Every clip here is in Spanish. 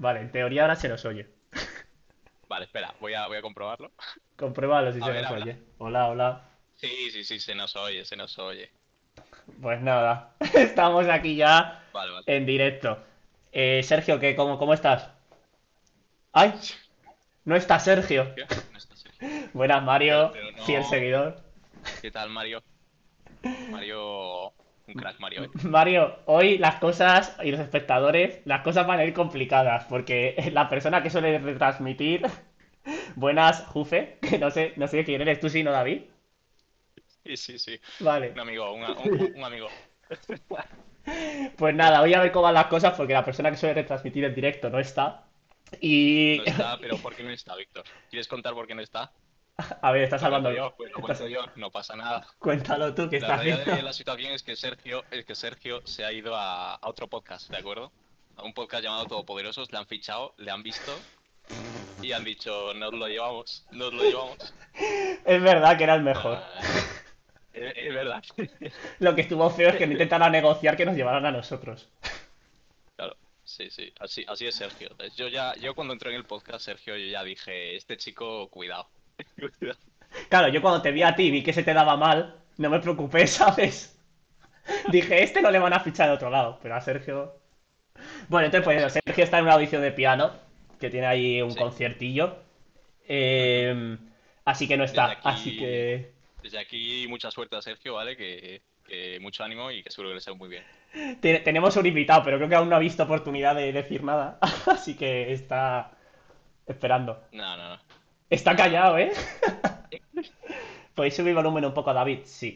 Vale, en teoría ahora se nos oye. Vale, espera, voy a, voy a comprobarlo. Compruébalo si A se ver, nos habla. oye. Hola, hola. Sí, sí, sí, se nos oye, se nos oye. Pues nada, estamos aquí ya Vale, vale. en directo. Eh, Sergio, ¿qué, cómo, ¿cómo estás? ¡Ay! No está Sergio. ¿Qué? No está Sergio. Buenas, Mario, Pero no. fiel seguidor. ¿Qué tal, Mario? Mario, un crack Mario, ¿eh? Mario, hoy las cosas y los espectadores, las cosas van a ir complicadas porque la persona que suele retransmitir, buenas, Jufe, que no sé, no sé quién eres, tú sí, ¿no, David? Sí, sí, sí. Vale, Un amigo, un, un- un amigo. pues nada, voy a ver cómo van las cosas porque la persona que suele retransmitir en directo no está. Y, No está, pero ¿por qué no está, Víctor? ¿Quieres contar por qué no está? a ver, estás cuento yo, pues lo cuento yo, no pasa nada. Cuéntalo tú, ¿qué La estás realidad de la situación es que Sergio, es que Sergio se ha ido a, a otro podcast, ¿de acuerdo? A un podcast llamado Todopoderosos, le han fichado, le han visto y han dicho, nos lo llevamos, nos lo llevamos. Es verdad que era el mejor. Ah, es, es verdad. Lo que estuvo feo es que no intentaran negociar que nos llevaran a nosotros. Claro, sí, sí, así, así es Sergio. Yo ya, yo cuando entré en el podcast, Sergio, yo ya dije, este chico, cuidado. Claro, yo cuando te vi a ti y vi que se te daba mal, no me preocupé, ¿sabes? Dije, este no le van a fichar de otro lado, pero a Sergio... Bueno, entonces pues Sergio está en una audición de piano, que tiene ahí un Sí. conciertillo. Eh, así que no está, aquí- así que... Desde aquí, mucha suerte a Sergio, ¿vale? Que, que mucho ánimo y que seguro que le sea muy bien. Te- tenemos un invitado, pero creo que aún no ha visto oportunidad de decir nada, así que está esperando. No, no, no. Está callado, ¿eh? ¿Podéis subir volumen un poco a David? Sí.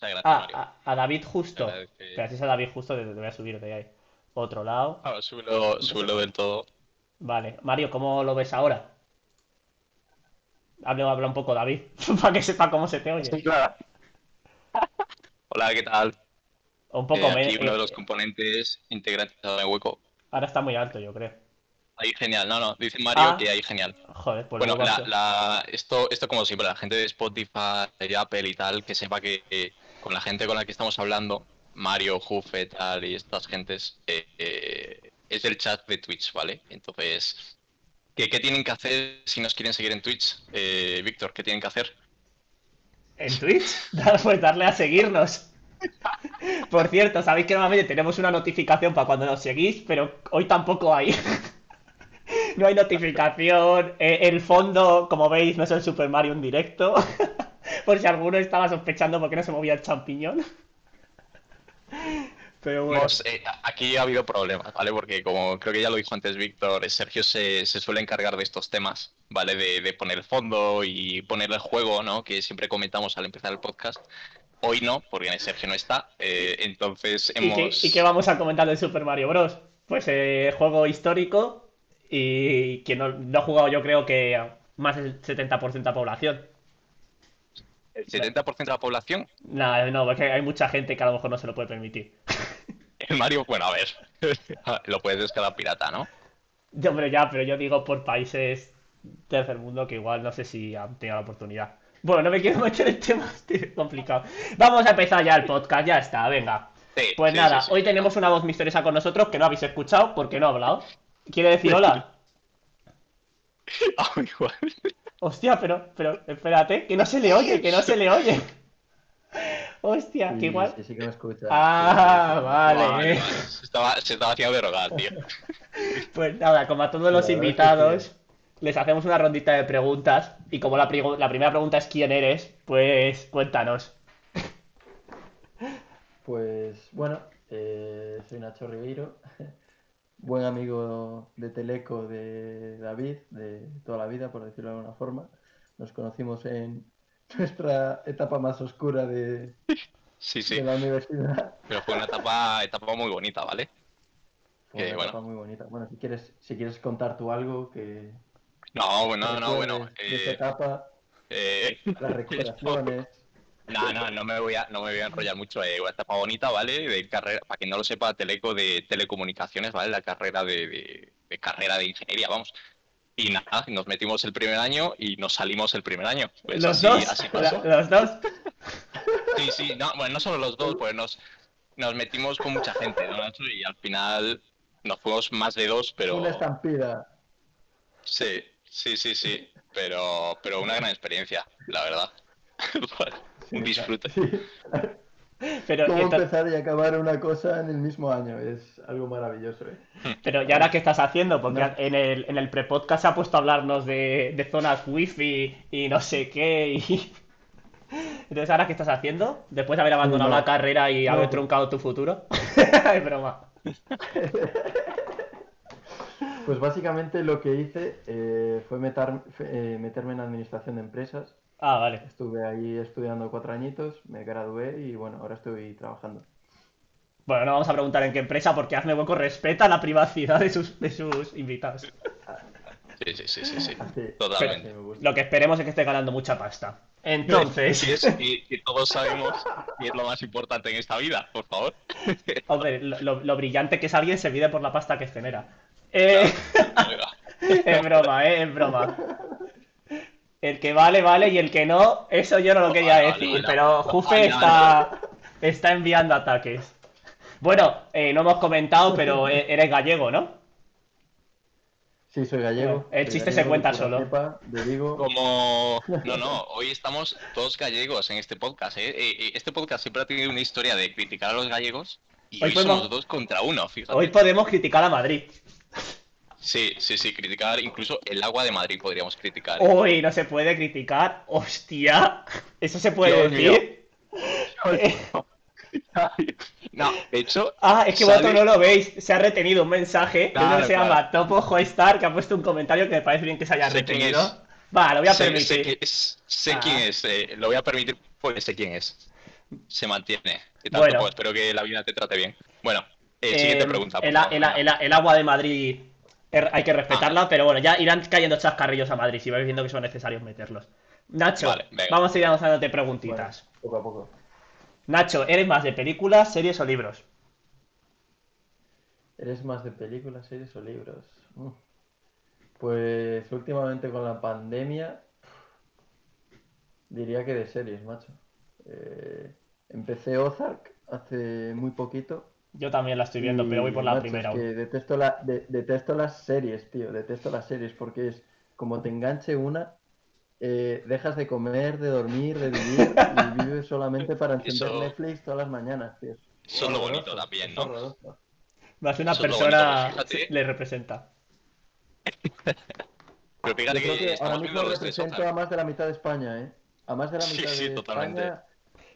Gracias, Ah, Mario. a, a David justo. Que- es a David justo, te, te voy a subir de ahí. Otro lado. Ah, súbelo, súbelo del todo. Vale. Mario, ¿cómo lo ves ahora? Habla, habla un poco, David, para que sepa cómo se te oye. Hola, ¿qué tal? Un poco Eh, aquí uno de eh, los componentes integrantes de Hueco. Ahora está muy alto, yo creo. Ahí genial, no, no, dice Mario Ah. que ahí genial. Joder, pues Bueno, la, la- esto, esto como siempre, la gente de Spotify, de Apple y tal, que sepa que eh, con la gente con la que estamos hablando, Mario, Jufe, tal, y estas gentes, eh, eh, es el chat de Twitch, ¿vale? Entonces, ¿qué, qué tienen que hacer si nos quieren seguir en Twitch? Eh, Víctor, ¿qué tienen que hacer? ¿En Twitch? Pues darle a seguirnos. Por cierto, sabéis que normalmente tenemos una notificación para cuando nos seguís, pero hoy tampoco hay. No hay notificación. eh, el fondo, como veis, no es el Super Mario en directo. Por si alguno estaba sospechando por qué no se movía el champiñón. Pero bueno. Hemos, eh, aquí ha habido problemas, ¿vale? Porque como creo que ya lo dijo antes Víctor, Sergio se, se suele encargar de estos temas, ¿vale? De, de poner el fondo y poner el juego, ¿no? Que siempre comentamos al empezar el podcast. Hoy no, porque Sergio no está. eh, entonces ¿Y qué, hemos... y qué vamos a comentar del Super Mario Bros? Pues eh, juego histórico y quien no, no ha jugado yo creo que más del 70% de la población. El 70% de la población, Nada, no, porque hay mucha gente que a lo mejor no se lo puede permitir. el Mario, bueno, a ver, lo puedes descargar pirata, ¿no? Yo, pero ya, pero yo digo por países tercer mundo que igual no sé si han tenido la oportunidad. Bueno, no me quiero meter en temas complicado. Vamos a empezar ya el podcast, ya está, venga. Sí, Pues sí, nada, sí. hoy tenemos una voz misteriosa con nosotros que no habéis escuchado porque no ha hablado. ¿Quiere decir hola? Ah, igual. Hostia, pero, pero, espérate, que no se le oye, que no se le oye. Hostia, que igual. Sí, sí que me escucha. Ah, Vale, Se estaba, se estaba haciendo derogar, tío. Pues nada, como a todos los invitados, les hacemos una rondita de preguntas. Y como la, pri- la primera pregunta es quién eres, pues cuéntanos. Pues bueno, eh, soy Nacho Ribeiro, buen amigo de Teleco de David, de toda la vida, por decirlo de alguna forma. Nos conocimos en nuestra etapa más oscura de, Sí, sí. de la universidad. Pero fue una etapa, etapa muy bonita, ¿vale? Fue Que una bueno. etapa muy bonita. Bueno, si quieres, si quieres contar tú algo que No, bueno, no, bueno. esta eh, etapa, eh, las recuperaciones. No, no, no me voy a, no me voy a enrollar mucho. Eh, una etapa bonita, ¿vale? De carrera, para quien no lo sepa, Teleco de telecomunicaciones, ¿vale? La carrera de, de- de carrera de ingeniería, vamos. Y nada, nos metimos el primer año y nos salimos el primer año. Pues los así, dos, así pasó. los dos. Sí, sí, no, bueno, no solo los dos, pues nos, nos metimos con mucha gente, ¿no, Nacho? Y al final nos fuimos más de dos, pero... Una estampida. Sí, sí, sí, sí. Pero, pero una gran experiencia, la verdad. Un disfrute. Sí. Pero, Cómo ento- empezar y acabar una cosa en el mismo año. Es algo maravilloso, ¿eh? pero ¿y ahora qué estás haciendo? Porque No. en el, en el pre-podcast se ha puesto a hablarnos de, de zonas wifi y no sé qué. Y... Entonces, ¿ahora qué estás haciendo? Después de haber abandonado No. la carrera y No. haber truncado tu futuro. Es broma. Pues básicamente lo que hice eh, fue meter- eh, meterme en administración de empresas. Ah, vale. Estuve ahí estudiando cuatro añitos, me gradué y bueno, ahora estoy trabajando. Bueno, no vamos a preguntar en qué empresa porque hazme hueco, respeta la privacidad de sus, de sus invitados. Sí, sí, sí, sí, sí. Así, Totalmente. Lo que esperemos es que esté ganando mucha pasta. Entonces, Y, es- y- y todos sabemos que es lo más importante en esta vida, por favor. hombre, lo, lo- lo brillante que es alguien se mide por la pasta que genera. Eh, es broma, eh, es broma. El que vale, vale, y el que no, eso yo no lo quería Vale, decir, vale, pero vale. Jufe Vale, está, está enviando ataques. Bueno, eh, no hemos comentado, pero e- eres gallego, ¿no? Sí, soy gallego. El soy chiste se cuenta solo. cepa. Como... No, no, hoy estamos todos gallegos en este podcast. ¿eh? Eh, eh, Este podcast siempre ha tenido una historia de criticar a los gallegos y Hoy hoy, podemos- somos dos contra uno, fíjate. Hoy podemos criticar a Madrid. Sí, sí, sí, criticar incluso el agua de Madrid podríamos criticar. Uy, no se puede criticar. Hostia, ¿eso se puede Dios decir? Eh, No, de hecho... Ah, es que vosotros no lo veis. Se ha retenido un mensaje Claro, que se claro. llama Topo Joestar, que ha puesto un comentario que me parece bien que se haya Sé retenido. Va, lo voy a sé, permitir. sé que es- sé Ah. quién es, eh, lo voy a permitir porque sé quién es. Se mantiene. Y tanto, Bueno. pues, espero que la vida te trate bien. Bueno, eh, Eh, siguiente pregunta. por el, favor. el- el- el agua de Madrid hay que respetarla, pero bueno, ya irán cayendo chascarrillos a Madrid si vais viendo que son necesarios meterlos. Nacho, Vale, vamos a ir lanzándote preguntitas. Bueno, poco a poco. Nacho, ¿eres más de películas, series o libros? ¿Eres más de películas, series o libros? Mm. Pues últimamente con la pandemia, diría que de series, macho. Eh, empecé Ozark hace muy poquito. Yo también la estoy viendo, y, pero voy por la macho, primera. es que detesto, la, de- detesto las series, tío. Detesto las series porque es como te enganche una, eh, dejas de comer, de dormir, de vivir y vives solamente para encender Eso- Netflix todas las mañanas, tío. Eso es lo bonito también, ¿no? Más una Eso persona bonito, le representa. Pero fíjate Yo creo que, que ahora mismo represento a más de la mitad de España, ¿eh? A más de la Sí, mitad sí, de totalmente. España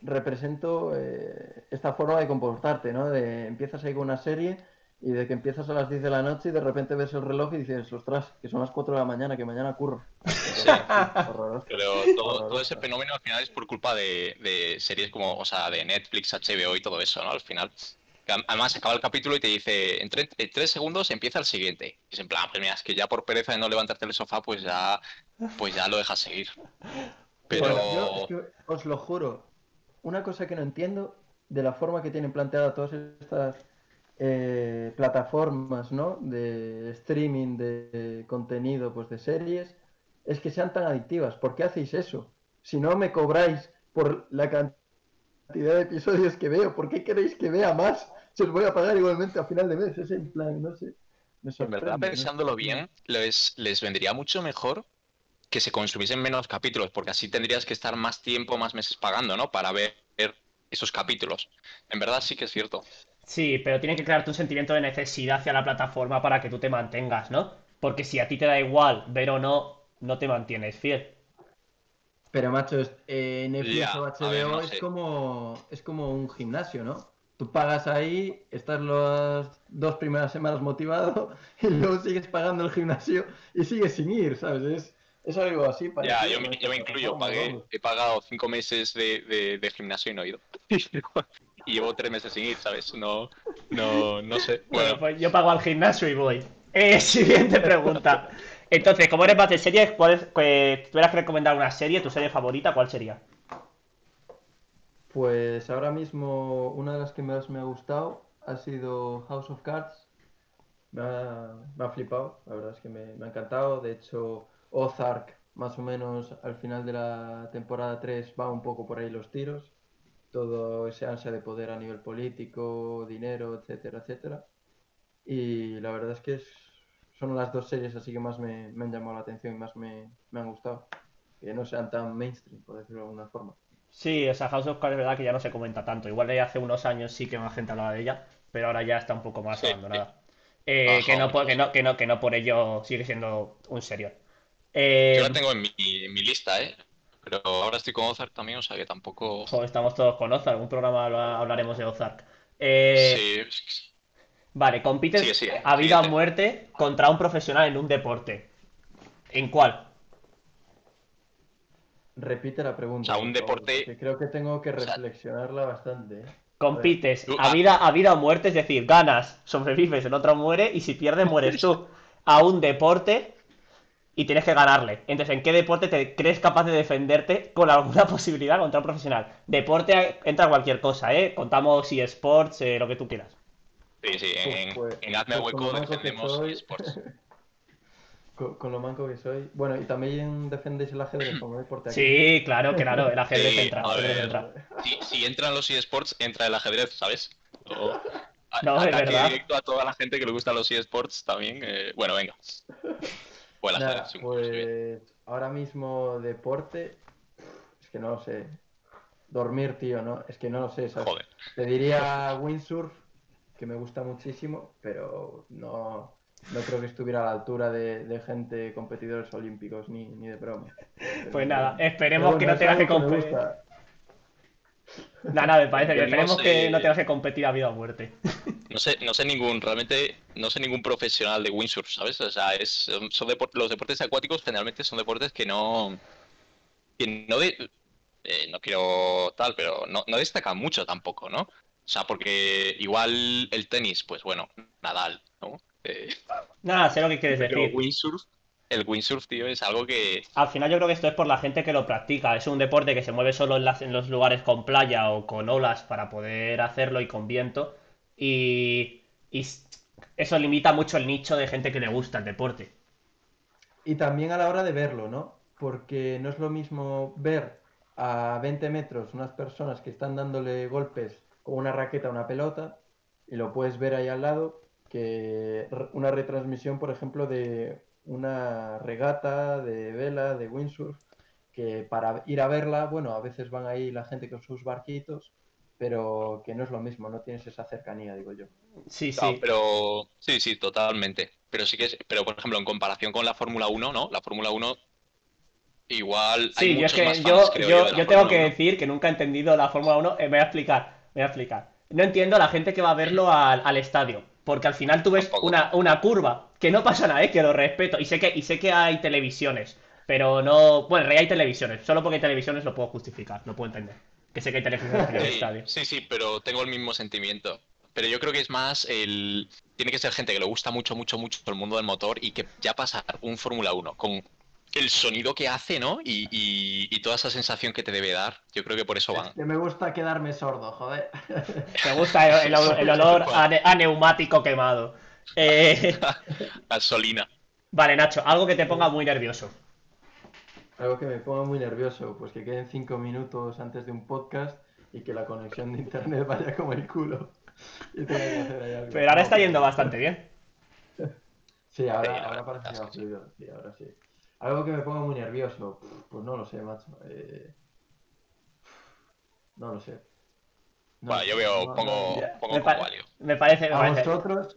represento eh, esta forma de comportarte, ¿no? De empiezas ahí con una serie y de que empiezas a las 10 de la noche y de repente ves el reloj y dices, ostras, que son las 4 de la mañana, que mañana curro. Horroroso. Pero todo, todo ese fenómeno al final es por culpa de, de series como, o sea, de Netflix, HBO y todo eso, ¿no? Al final. Además, acaba el capítulo y te dice, en, tre- en tres segundos empieza el siguiente. Y es en plan, pues mira, es que ya por pereza de no levantarte del sofá, pues ya, pues ya lo dejas seguir. Pero... Bueno, yo es que os lo juro, una cosa que no entiendo de la forma que tienen planteada todas estas eh, plataformas, ¿no? De streaming de contenido, pues de series, es que sean tan adictivas. ¿Por qué hacéis eso? Si no me cobráis por la cantidad de episodios que veo, ¿por qué queréis que vea más? Se os voy a pagar igualmente a final de mes. Es en plan, no sé. Me En verdad, pensándolo bien, les, les vendría mucho mejor que se consumiesen menos capítulos, porque así tendrías que estar más tiempo, más meses pagando, ¿no? Para ver esos capítulos. En verdad sí que es cierto. Sí, pero tiene que crearte un sentimiento de necesidad hacia la plataforma para que tú te mantengas, ¿no? Porque si a ti te da igual ver o no, no te mantienes fiel. Pero macho, es- eh, Netflix o HBO ver, no es sé. como es como un gimnasio, ¿no? Tú pagas ahí, estás las dos primeras semanas motivado y luego sigues pagando el gimnasio y sigues sin ir, ¿sabes? Es, es algo así Ya, parecido yo me, yo me incluyo, pagué, he pagado cinco meses de, de- de gimnasio y no he ido. y llevo tres meses sin ir, ¿sabes? No, no, no sé. Bueno, Bueno, pues yo pago al gimnasio y voy. Eh, siguiente pregunta. Entonces, como eres más de series, ¿cuál es, que tuvieras que recomendar una serie, tu serie favorita, ¿cuál sería? Pues ahora mismo una de las que más me ha gustado ha sido House of Cards. Me ha, me ha flipado, la verdad es que me, me ha encantado. De hecho, Ozark, más o menos al final de la temporada 3, va un poco por ahí los tiros. Todo ese ansia de poder a nivel político, dinero, etcétera, etcétera. Y la verdad es que es- son las dos series así que más me, me han llamado la atención y más me, me han gustado. Que no sean tan mainstream, por decirlo de alguna forma. Sí, o sea, House of Cards es verdad que ya no se comenta tanto. Igual de hace unos años sí que más gente hablaba de ella, pero ahora ya está un poco más Sí. abandonada. Eh, Ajá. que, no, por- que, no, que, no, que no por ello sigue siendo un serial. Eh, Yo la tengo en mi, en mi lista, ¿eh? Pero ahora estoy con Ozark también, o sea que tampoco... joder, estamos todos con Ozark. Algún programa habla- hablaremos de Ozark. Eh, Sí, Vale, compites Sigue, sigue, a vida o muerte contra un profesional en un deporte. ¿En cuál? Repite la pregunta. O sea, un deporte- que creo que tengo que sea- reflexionarla bastante. ¿eh? Compites Tú- a ah. vida, a vida o muerte, es decir, ganas, sobrevives, el otro muere y si pierdes mueres tú. A un deporte y tienes que ganarle. Entonces, ¿en qué deporte te crees capaz de defenderte con alguna posibilidad contra un profesional? Deporte entra cualquier cosa, ¿eh? Contamos eSports, eh, lo que tú quieras. sí, sí, en, Pues- en Hazme pues con Hueco lo manco que defendemos soy- eSports. Con, con lo manco que soy. Bueno, y también defendéis el ajedrez como deporte aquí. Sí, claro, claro, el ajedrez Sí, entra, a ajedrez ver. entra. Si, si entran los eSports, entra el ajedrez, ¿sabes? O- a- No, es ataque verdad. directo a toda la gente que le gusta los eSports también. eh, bueno, venga. O pues ahora mismo deporte, es que no lo sé. Dormir, tío, ¿no? Es que no lo sé, ¿sabes? Joder. Te diría windsurf, que me gusta muchísimo, pero no, no creo que estuviera a la altura de, de gente, competidores olímpicos, ni, ni de broma. Pero- Pues nada, esperemos bueno, que no tengas que competir. Nada, nada, me parece bien. Esperemos que no tengas que competir a vida o muerte. No sé, no sé ningún, realmente, no sé ningún profesional de windsurf, ¿sabes? O sea, es, son los deportes acuáticos generalmente son deportes que no, que no de, eh, no quiero tal, pero no, no destacan mucho tampoco, ¿no? O sea, porque igual el tenis, pues bueno, Nadal, ¿no? Eh, Nada, sé lo que quieres pero decir. windsurf, el windsurf, tío, es algo que, Al final yo creo que esto es por la gente que lo practica. Es un deporte que se mueve solo en, las- en los lugares con playa o con olas para poder hacerlo y con viento. Y, y eso limita mucho el nicho de gente que le gusta el deporte. Y también a la hora de verlo, ¿no? Porque no es lo mismo ver a 20 metros unas personas que están dándole golpes con una raqueta a una pelota y lo puedes ver ahí al lado que una retransmisión, por ejemplo, de una regata de vela, de windsurf, que para ir a verla, bueno, a veces van ahí la gente con sus barquitos, pero que no es lo mismo, no tienes esa cercanía, digo yo. Sí, claro, sí. pero sí, sí, totalmente. Pero sí que es, pero por ejemplo, en comparación con la Fórmula 1, ¿no? La Fórmula 1 igual hay Sí, yo es que más yo, creo yo, yo, tengo que 1. decir que nunca he entendido la Fórmula 1. Eh, me voy a explicar, me voy a explicar. No entiendo a la gente que va a verlo al, al estadio. Porque al final tú ves una, una curva, que no pasa nada, eh, que lo respeto. Y sé que, y sé que hay televisiones, pero no. Bueno, en realidad hay televisiones. Solo porque hay televisiones lo puedo justificar, lo puedo entender. Que sé que hay televisiones en el Sí, estadio. sí, sí, pero tengo el mismo sentimiento. Pero yo creo que es más el... Tiene que ser gente que le gusta mucho, mucho, mucho el mundo del motor y que ya pasar un Fórmula 1 con el sonido que hace, ¿no? Y, y- y toda esa sensación que te debe dar, yo creo que por eso van. Que me gusta quedarme sordo, joder. Me gusta el, el- el olor a, ne- a neumático quemado. Eh, Gasolina. vale, Nacho, algo que te ponga muy nervioso. Algo que me ponga muy nervioso, pues que queden cinco minutos antes de un podcast y que la conexión de internet vaya como el culo. Y tenga que hacer ahí algo. Pero ahora está yendo bastante bien. Sí, ahora, Sí, ahora parece que va fluido, sí, ahora sí. Algo que me ponga muy nervioso, pues no lo sé, macho. eh, No lo sé. No Bueno, yo veo, no- pongo, pongo me, pa- me parece, me A parece. vosotros,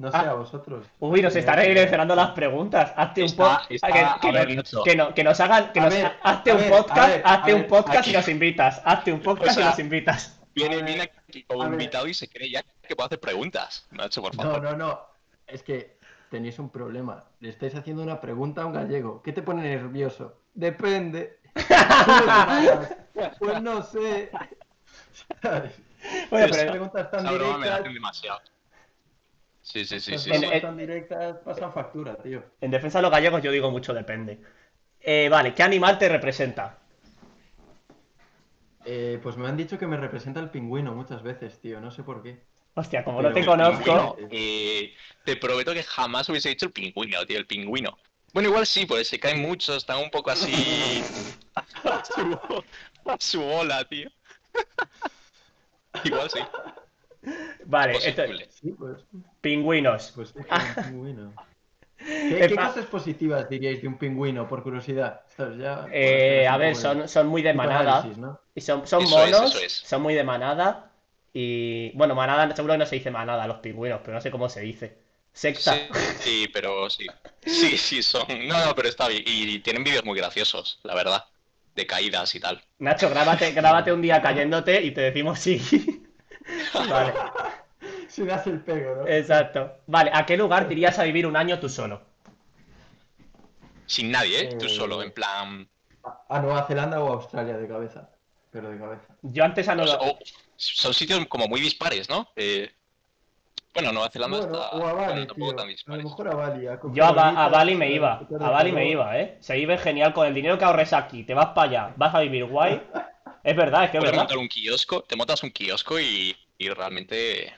no sé, Ah. a vosotros. Uy, nos Eh, están redireccionando las preguntas. Hazte un podcast. que, ver, no- que nos hagan. Que A nos, ver, hazte un ver, podcast, hazte un podcast y nos invitas. Hazte un podcast O sea, y nos invitas. Viene, aquí como invitado y se cree ya que puedo hacer preguntas. Nacho, por No, favor. no, no. Es que tenéis un problema. Le estáis haciendo una pregunta a un gallego. ¿Qué te pone nervioso? Depende. pues no sé. Bueno, Las pero preguntas tan broma me directas. hacen demasiado. Sí, sí, sí, sí. En- sí. tan directas pasan factura, tío. en defensa de los gallegos yo digo mucho depende. Eh, vale, ¿qué animal te representa? Eh, pues me han dicho que me representa el pingüino muchas veces, tío. No sé por qué. Hostia, como Pero no te conozco. Eh, te prometo que jamás hubiese dicho el pingüino, tío, el pingüino. Bueno, igual sí, porque se caen muchos, están un poco así a su, a su bola, tío. igual sí. Vale, Posible. esto- Sí, pues. pingüinos. Pues un pingüino. ¿Qué, qué cosas positivas diríais de un pingüino, por curiosidad? Eh, hacer a ver, son, son muy de manada. Y son, son Eso monos, es. son muy de manada. Y bueno, manada, seguro que no se dice manada a los pingüinos, pero no sé cómo se dice. Secta. Sí, sí, pero sí. Sí, sí, son. No, no, pero está bien. Y tienen vídeos muy graciosos, la verdad. De caídas y tal. Nacho, grábate, grábate un día cayéndote y te decimos sí. Vale, Si das el pego, ¿no? exacto. Vale, ¿a qué lugar te irías a vivir un año tú solo? Sin nadie, ¿eh? Tú Eh, solo, en plan. A a Nueva Zelanda o a Australia de cabeza. Pero de cabeza. Yo antes a Nueva... o- son sitios como muy dispares, ¿no? Eh, bueno, Nueva Zelanda Bueno, está. o a bueno, Bali, tampoco tío. tan A lo dispares. mejor a Bali. A coger Yo a, Ba- a Bali me iba, a Bali me calor. iba, ¿eh? Se vive genial con el dinero que ahorres aquí, te vas para allá, vas a vivir guay. Es verdad, es que es verdad. montar un kiosco, te montas un kiosco y, y realmente.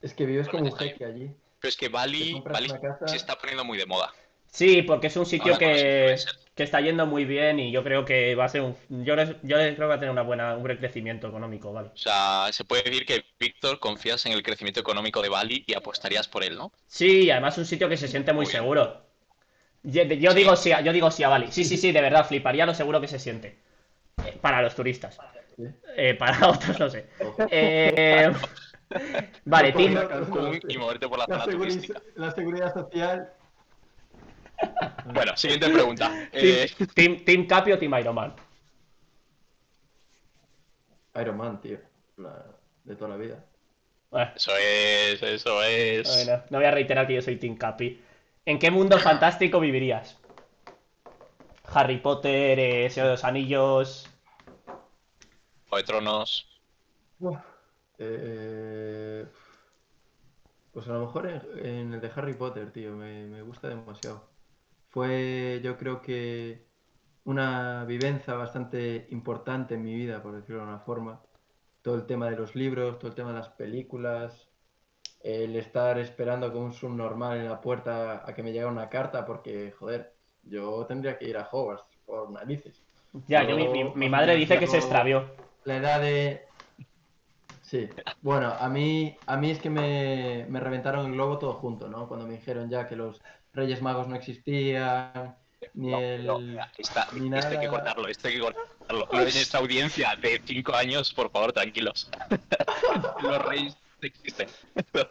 Es que vives como un jeque allí. Pero es que Bali, Bali casa- se está poniendo muy de moda. Sí, porque es un sitio Ahora que, que está yendo muy bien y yo creo que va a ser un... Yo, les- yo creo que va a tener una buena, un buen crecimiento económico, ¿vale? O sea, se puede decir que, Víctor, confías en el crecimiento económico de Bali y apostarías por él, ¿no? Sí, y además es un sitio que se siente muy seguro. Yo, yo digo sí, yo digo sí a Bali. Sí, sí, sí, de verdad, fliparía lo seguro que se siente. Eh, Para los turistas. Eh, para otros no sé. Eh, Vale, Tim, no, Cancún y moverte por la La, zona seguri- turística. la seguridad social. Bueno, siguiente pregunta. Team, Eh, team, team Capi o Team Iron Man. Iron Man, tío. La- de toda la vida. Bueno, eso es, eso es. bueno, no voy a reiterar que yo soy Team Capi. ¿En qué mundo fantástico vivirías? Harry Potter, eh, Señor de los Anillos. Juego de Tronos. Buah. Eh, pues a lo mejor en, en el de Harry Potter, tío, me, me gusta demasiado. Fue, yo creo que una vivencia bastante importante en mi vida, por decirlo de una forma. Todo el tema de los libros, todo el tema de las películas, el estar esperando como un subnormal en la puerta a que me llegara una carta, porque, joder, yo tendría que ir a Hogwarts por narices. Ya, yo, mi, mi- mi madre dice que se extravió. La edad de... Sí, bueno, a mí, a mí es que me, me reventaron el globo todo junto, ¿no? Cuando me dijeron ya que los Reyes Magos no existían, ni No, el... no, está- ni esto hay que nada. cortarlo, esto hay que cortarlo. Lo de nuestra audiencia de 5 años, por favor, tranquilos. Los reyes no existen.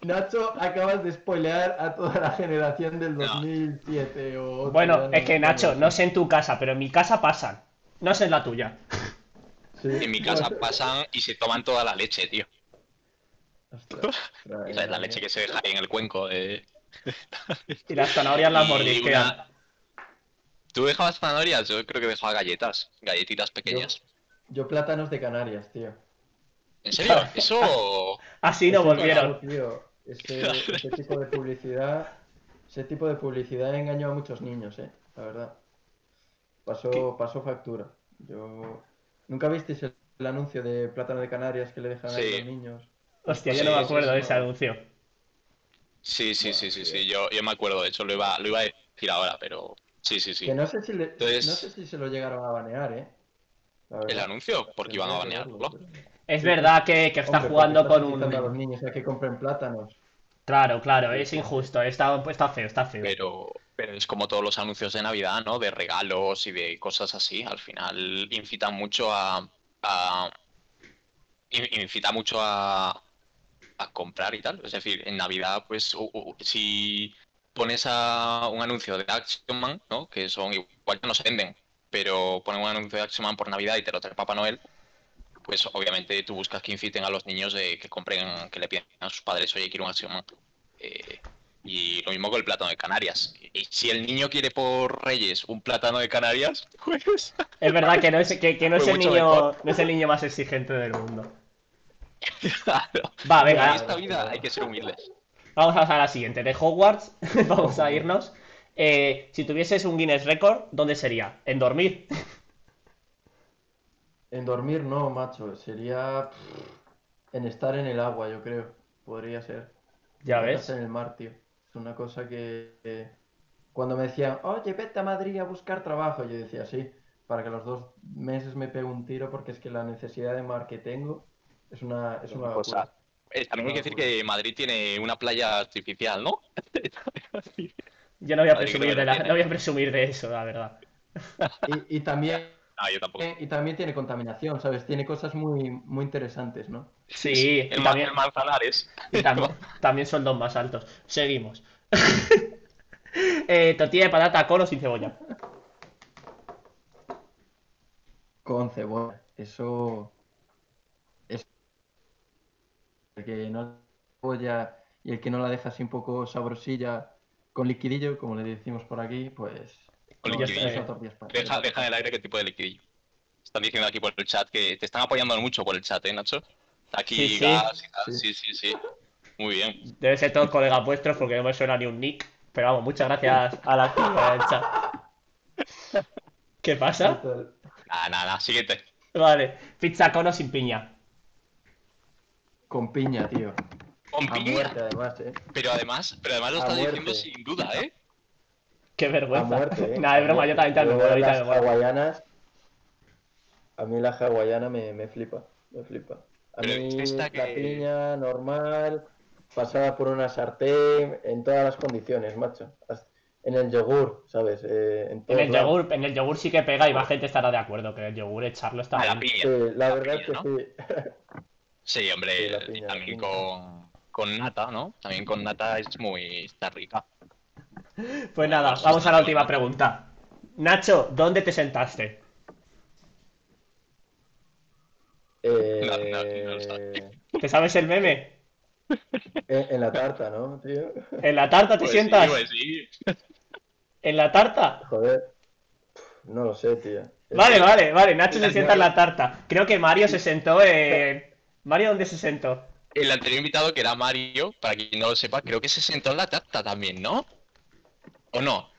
Nacho, acabas de spoilear a toda la generación del No. 2007 o... ocho, Bueno, es que no- Nacho, no sé en tu casa, pero en mi casa pasan. No sé en la tuya. Sí, En mi casa pasan y se toman toda la leche, tío. ostras, O sea, la leche que se deja ahí en el cuenco. eh. Y las zanahorias las mordisquean. una- ¿Tú dejabas zanahorias? Yo creo que dejaba galletas, galletitas pequeñas. Yo plátanos de Canarias, tío. ¿En serio? Eso... Así no volvieron. tipo, tío, ese, ese tipo de publicidad, ese tipo de publicidad engañó a muchos niños, eh, la verdad. Pasó, pasó factura. Yo ¿Nunca visteis el, el anuncio de plátano de Canarias que le dejan Sí. a los niños? Hostia, yo Sí, no me acuerdo sí, de ese no. anuncio. Sí, sí, sí, sí, sí. Yo, yo me acuerdo, de hecho, lo iba, lo iba a decir ahora, pero... Sí, sí, sí. Que no sé si le- Entonces- no sé si se lo llegaron a banear, eh. ¿El anuncio? Porque iban a banearlo. Es verdad que, que está Hombre, jugando con incitando a los un... niños a que compren plátanos. Claro, claro, es injusto. Está, está feo, está feo. Pero, pero es como todos los anuncios de Navidad, ¿no? De regalos y de cosas así. Al final incitan mucho a... a- in- incita mucho a, comprar y tal. Es decir, en Navidad, pues, u- u- si pones a un anuncio de Action Man, ¿no? Que son igual que no se venden, pero ponen un anuncio de Action Man por Navidad y te lo trae Papá Noel, pues obviamente tú buscas que inciten a los niños de que compren, que le pidan a sus padres, oye, quiero un Action Man. Eh, y lo mismo con el plátano de Canarias. Y si el niño quiere por Reyes un plátano de Canarias, pues... Es verdad que no es, que, que no es el niño, mejor. no es el niño más exigente del mundo. claro. Va, En venga, esta vida hay que ser humildes. vamos a pasar a la siguiente. De Hogwarts, vamos a irnos. Eh, si tuvieses un Guinness Record, ¿dónde sería? En dormir. En dormir no, macho. Sería pff, en estar en el agua, yo creo. Podría ser. Ya En ves. estar en el mar, tío. Es una cosa que, que cuando me decían, oye, vete a Madrid a buscar trabajo, yo decía, sí, para que los dos meses me pegue un tiro, porque es que la necesidad de mar que tengo es una, es una Cosa. locura. Eh, también hay que decir que Madrid tiene una playa artificial, ¿no? Yo no voy a presumir de la- no voy a presumir de eso, la verdad. Y, y también, No, yo tampoco. y también tiene contaminación, ¿sabes? Tiene cosas muy, muy interesantes, ¿no? Sí, el, y también, el Manzanares. y tam- también son los más altos. Seguimos. Eh, tortilla de patata con o sin cebolla. Con cebolla. Eso es el que no cebolla y el que no la deja así un poco sabrosilla con liquidillo, como le decimos por aquí, pues Con liquidillo. Deja, deja en el aire qué tipo de liquidillo. Están diciendo aquí por el chat que te están apoyando mucho por el chat, ¿eh, Nacho? Aquí Sí, sí. gas y tal. Sí. Sí, sí, sí. Muy bien. Debe ser todos colegas vuestros porque no me suena ni un nick. Pero vamos, muchas gracias a la del chat. ¿Qué pasa? Nada, nada. Siguiente. Vale, pizza con o sin piña. Con piña, tío. Con A piña. muerte, además, ¿eh? Pero además, pero además lo A estás muerte. diciendo sin duda, ¿eh? Qué A vergüenza. muerte, ¿eh? Nada, es A broma, yo también muero, ahorita las muero. hawaianas... A mí la hawaiana me, me flipa, me flipa. A Pero mí la que- piña normal, pasada por una sartén, en todas las condiciones, macho. En el yogur, ¿sabes? Eh, en el lados. yogur, en el yogur sí que pega y más gente estará de acuerdo que el yogur echarlo está A la bien. piña. Sí, la La verdad es que piña, sí. Sí, hombre, Sí, piña, también piña. con, con nata, ¿no? También con nata es muy... está rica. Pues nada, vamos a la última pregunta. Nacho, ¿dónde te sentaste? Eh. ¿Te sabes el meme? en, en la tarta, ¿no, tío? ¿En la tarta te Pues sientas? Sí, pues sí. ¿En la tarta? Joder. No lo sé, tío. Vale, vale, vale. Nacho se sienta en la tarta. Creo que Mario se sentó en... ¿Mario dónde se sentó? El anterior invitado, que era Mario, para quien no lo sepa, creo que se sentó en la tarta también, ¿no? ¿O no?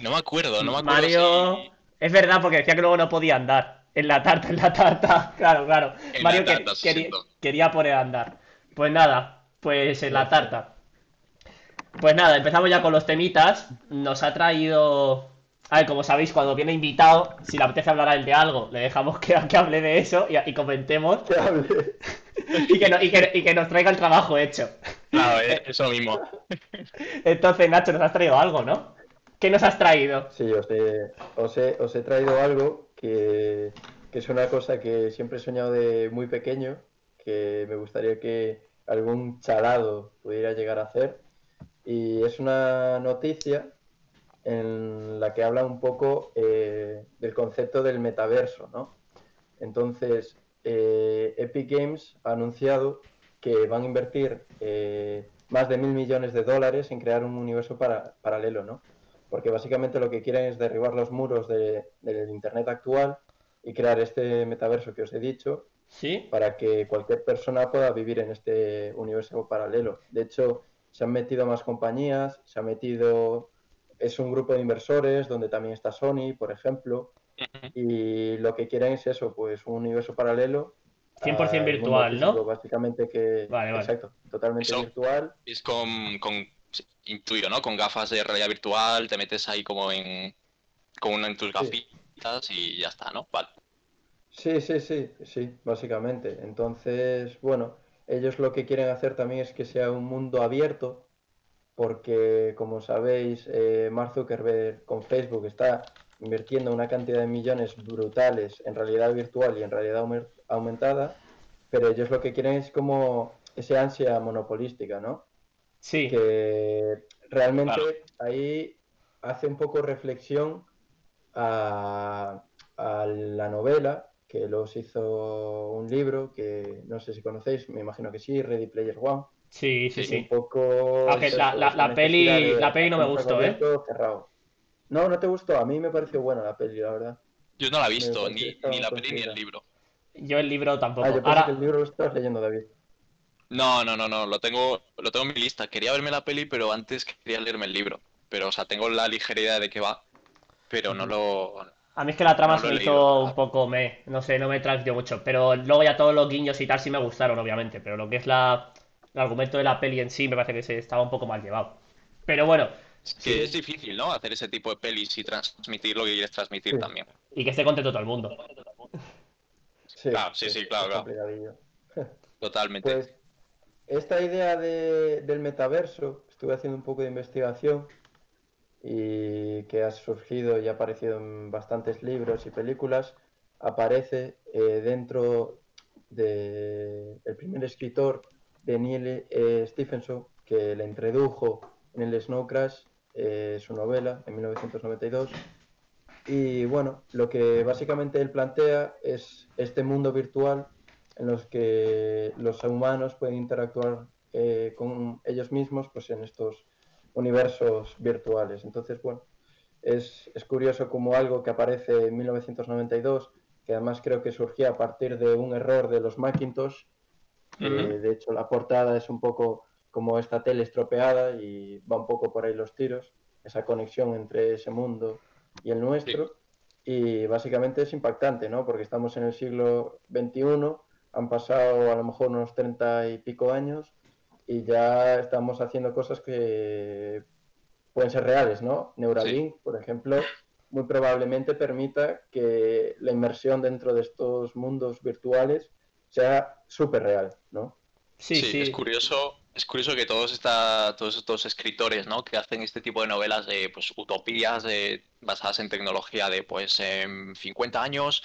No me acuerdo, no me acuerdo Mario... si- Es verdad, porque decía que luego no podía andar. En la tarta, en la tarta. Claro, claro. En Mario la que- tarta se quería, quería poner a andar. Pues nada, pues en la tarta. Pues nada, empezamos ya con los temitas. Nos ha traído... A ver, como sabéis, cuando viene invitado, si le apetece hablar a él de algo, le dejamos que, que hable de eso y, y comentemos Que hable. y que, no- y que- y que nos traiga el trabajo hecho. Claro, eh, eso mismo. Entonces, Nacho, nos has traído algo, ¿no? ¿Qué nos has traído? Sí, os he, os he, os he traído algo que, que es una cosa que siempre he soñado de muy pequeño, que me gustaría que algún chalado pudiera llegar a hacer. Y es una noticia en la que habla un poco eh, del concepto del metaverso, ¿no? Entonces, eh, Epic Games ha anunciado que van a invertir eh, más de mil millones de dólares en crear un universo para- paralelo, ¿no? Porque básicamente lo que quieren es derribar los muros de- del Internet actual y crear este metaverso que os he dicho ¿Sí? para que cualquier persona pueda vivir en este universo paralelo. De hecho, se han metido más compañías, se ha metido, es un grupo de inversores donde también está Sony, por ejemplo, y lo que quieren es eso, pues un universo paralelo. 100% al mundo virtual, ¿no? físico, Básicamente que... Vale, vale. Exacto, totalmente Eso. virtual. Es con, con, intuyo, ¿no? Con gafas de realidad virtual, te metes ahí como en, como una en tus Sí. gafitas y ya está, ¿no? Vale. Sí, sí, sí, sí, básicamente. Entonces, bueno, ellos lo que quieren hacer también es que sea un mundo abierto, porque como sabéis, eh, Mark Zuckerberg con Facebook está invirtiendo una cantidad de millones brutales en realidad virtual y en realidad aumentada, pero ellos lo que quieren es como ese ansia monopolística, ¿no? Sí. que realmente Claro. ahí hace un poco reflexión a, a la novela que los hizo un libro que no sé si conocéis, me imagino que sí, Ready Player One. Sí, sí, Un sí. poco Aunque es la- la- peli- de la peli no me un gustó, ¿eh? cerrado. No, no te gustó, a mí me pareció buena la peli, la verdad. Yo no la he visto, ni, que ni la peli ni el libro. Yo el libro tampoco. Ah, yo Ahora, que el libro lo estabas leyendo, David. No, no, no, no, lo tengo, lo tengo en mi lista. Quería verme la peli, pero antes quería leerme el libro. Pero, o sea, tengo la ligera idea de qué va, pero no lo... a mí es que la trama No se hizo leído. un poco me, no sé, no me transmitió mucho. Pero luego ya todos los guiños y tal sí me gustaron, obviamente. Pero lo que es la, el argumento de la peli en sí me parece que se estaba un poco mal llevado. Pero bueno, Es que es difícil, ¿no? Hacer ese tipo de pelis y transmitir lo que quieres transmitir Sí. también. y que esté contento todo el mundo. Sí, Claro, sí, sí, claro, claro. Totalmente. Pues esta idea de- del metaverso, estuve haciendo un poco de investigación y que ha surgido y ha aparecido en bastantes libros y películas, aparece eh, dentro de el primer escritor de Neil eh, Stephenson que le introdujo en el Snow Crash, eh, su novela en 1992. Y bueno, lo que básicamente él plantea es este mundo virtual en los que los humanos pueden interactuar eh, con ellos mismos pues en estos universos virtuales. Entonces, bueno, es, es curioso como algo que aparece en 1992, que además creo que surgía a partir de un error de los Macintosh. Ujú. de hecho, la portada es un poco como esta tele estropeada y va un poco por ahí los tiros, esa conexión entre ese mundo y el nuestro. Y básicamente es impactante, ¿no? Porque estamos en el siglo XXI, han pasado a lo mejor unos treinta y pico años y ya estamos haciendo cosas que pueden ser reales, ¿no? Neuralink, por ejemplo, muy probablemente permita que la inmersión dentro de estos mundos virtuales sea súper real, ¿no? Sí, sí. es curioso, es curioso que todos esta, todos estos escritores, ¿no? que hacen este tipo de novelas de pues utopías de, basadas en tecnología de pues en 50 años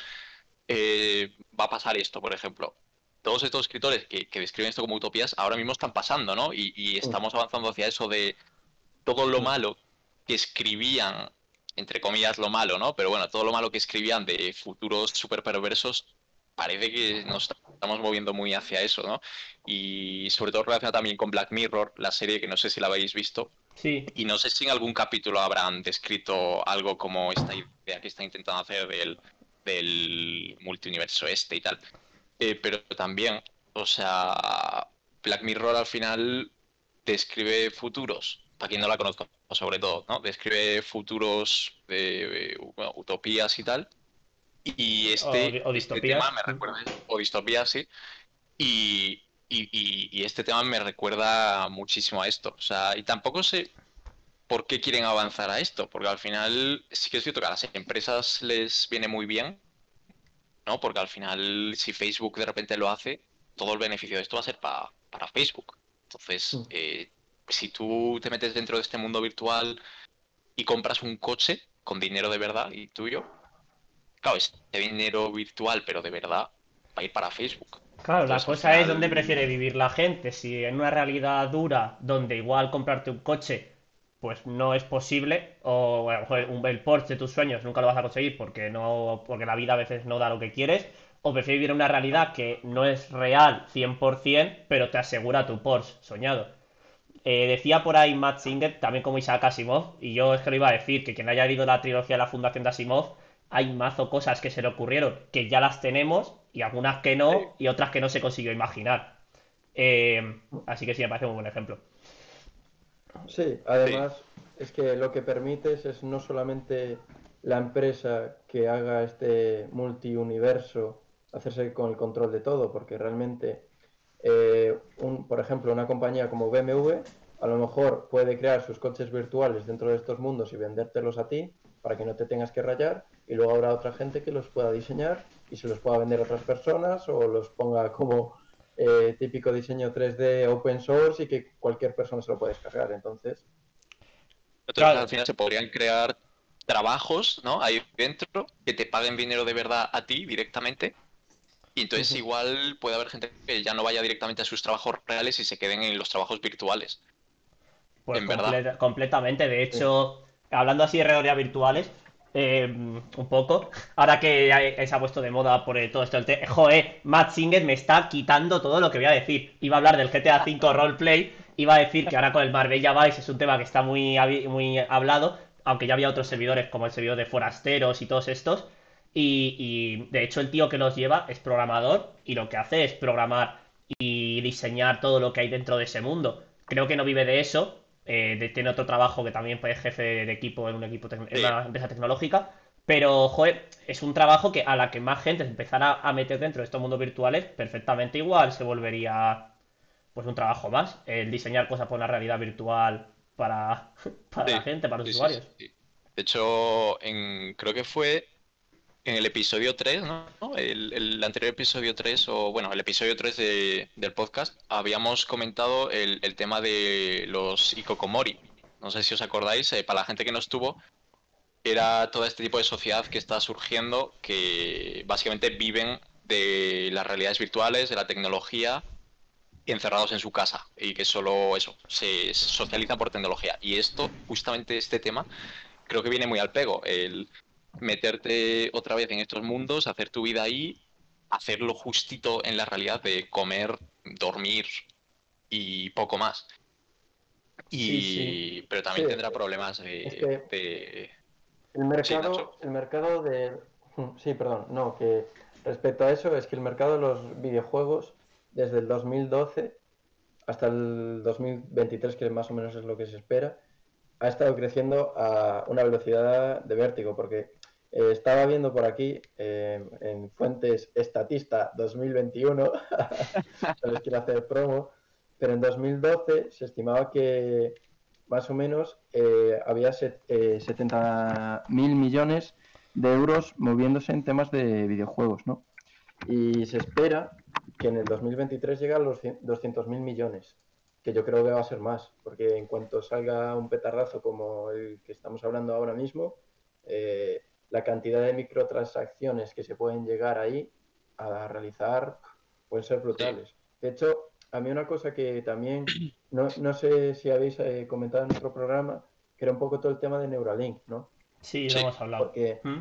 eh, va a pasar esto, por ejemplo. Todos estos escritores que, que describen esto como utopías ahora mismo están pasando, ¿no? Y, y estamos avanzando hacia eso de todo lo malo que escribían, entre comillas lo malo, ¿no? Pero bueno, todo lo malo que escribían de futuros súper perversos, parece que nos estamos moviendo muy hacia eso, ¿no? Y sobre todo relacionado también con Black Mirror, la serie que no sé si la habéis visto, Sí. y no sé si en algún capítulo habrán descrito algo como esta idea que está intentando hacer del, del multiuniverso este y tal. Eh, pero también, o sea, Black Mirror al final describe futuros, para quien no la conozca, sobre todo, ¿no? Describe futuros, eh, bueno, utopías y tal. Y este, O o este tema me recuerda, o distopías, sí. Y, y, y- y este tema me recuerda muchísimo a esto. O sea, y tampoco sé por qué quieren avanzar a esto, porque al final sí que es cierto que a las empresas les viene muy bien, ¿no? Porque al final, si Facebook de repente lo hace, todo el beneficio de esto va a ser pa- para Facebook. Entonces, Mm. eh, si tú te metes dentro de este mundo virtual y compras un coche con dinero de verdad y tuyo, claro, este dinero virtual, pero de verdad, va a ir para Facebook. Claro, la Entonces, cosa es dónde prefiere vivir la gente. Si en una realidad dura, donde igual comprarte un coche, pues no es posible, o a lo mejor un- el Porsche de tus sueños nunca lo vas a conseguir porque no, porque la vida a veces no da lo que quieres, o prefieres vivir en una realidad que no es real 100%, pero te asegura tu Porsche soñado. Eh, decía por ahí Matt Singer, también como Isaac Asimov, y yo es que lo iba a decir, que quien haya leído la trilogía de la Fundación de Asimov, hay mazo cosas que se le ocurrieron, que ya las tenemos, y algunas que no, y otras que no se consiguió imaginar. Eh, así que sí, me parece un buen ejemplo. Sí, además es que lo que permites es no solamente la empresa que haga este multiuniverso hacerse con el control de todo, porque realmente, eh, un, por ejemplo, una compañía como BMW a lo mejor puede crear sus coches virtuales dentro de estos mundos y vendértelos a ti para que no te tengas que rayar y luego habrá otra gente que los pueda diseñar y se los pueda vender a otras personas o los ponga como eh, típico diseño 3D open source y que cualquier persona se lo puede descargar. Entonces, Entonces, Claro. al final se podrían crear trabajos, ¿no? Ahí dentro, que te paguen dinero de verdad a ti directamente. Y entonces igual puede haber gente que ya no vaya directamente a sus trabajos reales y se queden en los trabajos virtuales. Pues En verdad. comple- completamente. De hecho, hablando así de realidades virtuales, eh, un poco, ahora que se ha puesto de moda por eh, todo esto, el te- joder, Matt Singer me está quitando todo lo que voy a decir. Iba a hablar del GTA V Roleplay, iba a decir que ahora con el Marbella Vice es un tema que está muy, muy hablado, aunque ya había otros servidores como el servidor de Forasteros y todos estos. Y, y, de hecho el tío que los lleva es programador y lo que hace es programar y diseñar todo lo que hay dentro de ese mundo. Creo que no vive de eso, eh, de- tiene otro trabajo que también es jefe de equipo en un equipo en una empresa tecnológica, pero joder, es un trabajo que a la que más gente se empezara a meter dentro de estos mundos virtuales, perfectamente igual se volvería pues un trabajo más, el diseñar cosas por una realidad virtual para, para Sí, la gente, para los Sí, usuarios. De hecho, en, creo que fue en el episodio 3, ¿no? El, el anterior episodio 3, o bueno, el episodio 3 de- del podcast, habíamos comentado el, tema de los Ikokomori. No sé si os acordáis, eh, para la gente que no estuvo, era todo este tipo de sociedad que está surgiendo, que básicamente viven de las realidades virtuales, de la tecnología, y encerrados en su casa, y que solo eso, se socializan por tecnología. Y esto, justamente este tema, creo que viene muy al pego, el meterte otra vez en estos mundos, hacer tu vida ahí, hacerlo justito en la realidad de comer, dormir y poco más. Y, Sí, sí. pero también Sí, tendrá problemas de, es que- de- El mercado, el mercado de... Sí, perdón, no, que respecto a eso es que el mercado de los videojuegos desde el 2012 hasta el 2023, que más o menos es lo que se espera, ha estado creciendo a una velocidad de vértigo, porque eh, estaba viendo por aquí eh, en fuentes Estatista 2021, no les quiero hacer promo, pero en 2012 se estimaba que más o menos eh, había set- eh, 70 mil millones de euros moviéndose en temas de videojuegos, ¿no? Y se espera que en el 2023 llegue a los 200 mil millones, que yo creo que va a ser más, porque en cuanto salga un petardazo como el que estamos hablando ahora mismo, eh, la cantidad de microtransacciones que se pueden llegar ahí a realizar pueden ser brutales. De hecho, a mí una cosa que también, no, no sé si habéis eh, comentado en otro programa, que era un poco todo el tema de Neuralink, ¿no? Sí, lo Sí, hemos hablado. Porque ¿Mm?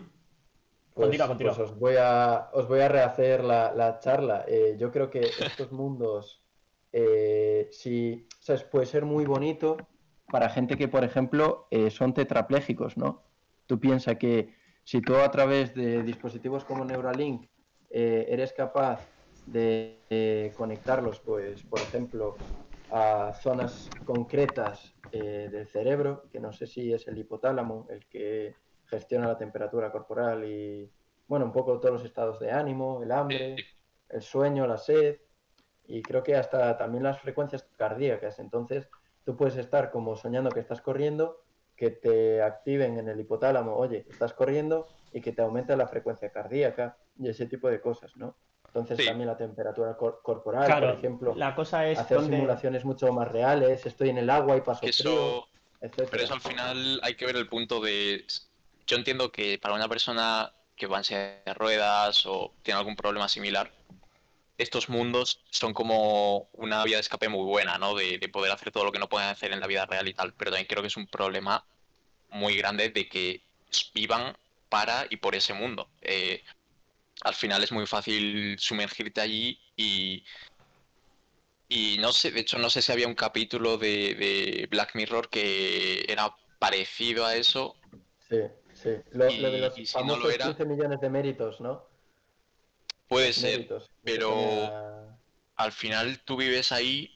pues, Continúa, continúa. pues os voy a os voy a rehacer la, la charla. Eh, yo creo que estos mundos eh, sí, ¿sabes? puede ser muy bonito para gente que, por ejemplo, eh, son tetraplégicos, ¿no? Tú piensas que si tú a través de dispositivos como Neuralink eh, eres capaz de eh, conectarlos, pues, por ejemplo, a zonas concretas eh, del cerebro, que no sé si es el hipotálamo el que gestiona la temperatura corporal y, bueno, un poco todos los estados de ánimo, el hambre, el sueño, la sed y creo que hasta también las frecuencias cardíacas. Entonces, tú puedes estar como soñando que estás corriendo, que te activen en el hipotálamo, oye, estás corriendo y que te aumente la frecuencia cardíaca y ese tipo de cosas, ¿no? Entonces, Sí. también la temperatura cor- corporal, Claro, por ejemplo, la cosa es hacer simulaciones mucho más reales, estoy en el agua y paso frío, eso, etcétera. Pero eso al final hay que ver el punto de... Yo entiendo que para una persona que va en silla de ruedas o tiene algún problema similar, estos mundos son como una vía de escape muy buena, ¿no? De, de poder hacer todo lo que no pueden hacer en la vida real y tal. Pero también creo que es un problema muy grande de que vivan para y por ese mundo. Eh, al final es muy fácil sumergirte allí y... Y no sé, de hecho no sé si había un capítulo de, de Black Mirror que era parecido a eso. Sí, sí. Lo, Y- lo de los y si no lo famosos era- 15 millones de méritos, ¿no? Puede ser, Méritos. pero- al final tú vives ahí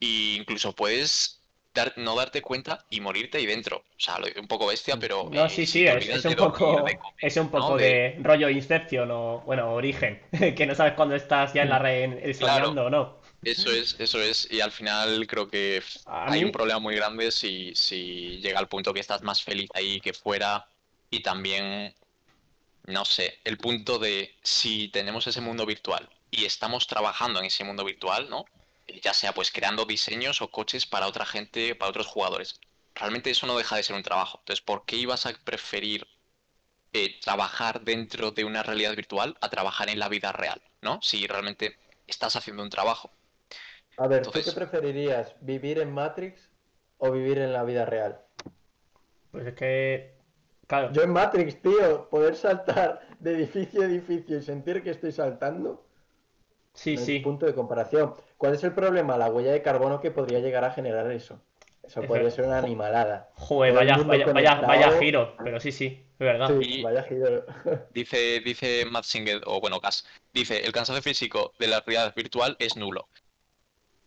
e incluso puedes dar, no darte cuenta y morirte ahí dentro. O sea, lo digo un poco bestia, pero... No, eh, sí, sí, es, de un poco, de comer, es un poco ¿no? de rollo Inception o, bueno, Origen, que no sabes cuándo estás ya en la red eh, Claro. o no. Eso es, eso es, y al final creo que hay mí- un problema muy grande si, si llega al punto que estás más feliz ahí que fuera y también, no sé, el punto de si tenemos ese mundo virtual y estamos trabajando en ese mundo virtual, ¿no? Ya sea pues creando diseños o coches para otra gente, para otros jugadores. Realmente eso no deja de ser un trabajo. Entonces, ¿por qué ibas a preferir eh, trabajar dentro de una realidad virtual a trabajar en la vida real, ¿no? Si realmente estás haciendo un trabajo. A ver, Entonces- ¿tú qué preferirías? ¿Vivir en Matrix o vivir en la vida real? Pues es que, claro, Yo en Matrix, tío, poder saltar de edificio a edificio y sentir que estoy saltando, sí, sí. punto de comparación. ¿Cuál es el problema? La huella de carbono que podría llegar a generar eso. Eso es. ser una animalada. Joder, vaya, vaya, vaya, vaya giro, pero sí, sí, es verdad. Sí, vaya giro. Dice, dice Matt Singer, o bueno, Gas, dice, el cansancio físico de la realidad virtual es nulo.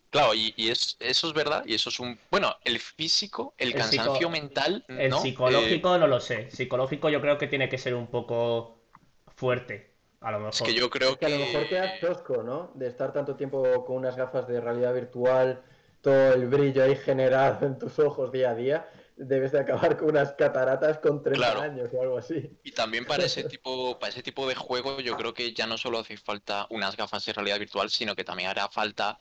Claro, y, y es, eso es verdad, y eso es un... Bueno, el físico, el El cansancio psico- mental, El ¿no? Eh, psicológico no lo sé. Psicológico yo creo que tiene que ser un poco fuerte, a lo Eh, es mejor. que yo creo que a lo mejor quedas tosco, ¿no? De estar tanto tiempo con unas gafas de realidad virtual, todo el brillo ahí generado en tus ojos día a día, debes de acabar con unas cataratas con 30 Claro. años o algo así. Y también para ese tipo, para ese tipo de juego, yo creo que ya no solo hace falta unas gafas de realidad virtual, sino que también hará falta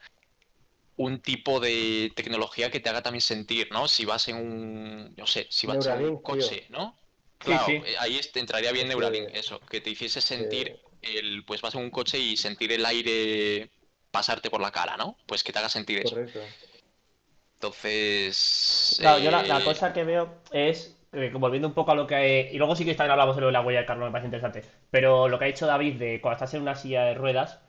un tipo de tecnología que te haga también sentir, ¿no? Si vas en un, no sé, si vas en un tío. coche, ¿no? Claro, sí. eh, ahí entraría bien Neuralink, eso, que te hiciese sentir Eh, el, pues vas en un coche y sentir el aire pasarte por la cara, ¿no? Pues que te haga sentir eso. correcto. Eh, Entonces, Claro, yo la, la eh, cosa que veo es, eh, volviendo un poco a lo que... Y luego sí que también hablamos de lo de la huella de carbono, me parece interesante. Pero lo que ha dicho David de cuando estás en una silla de ruedas,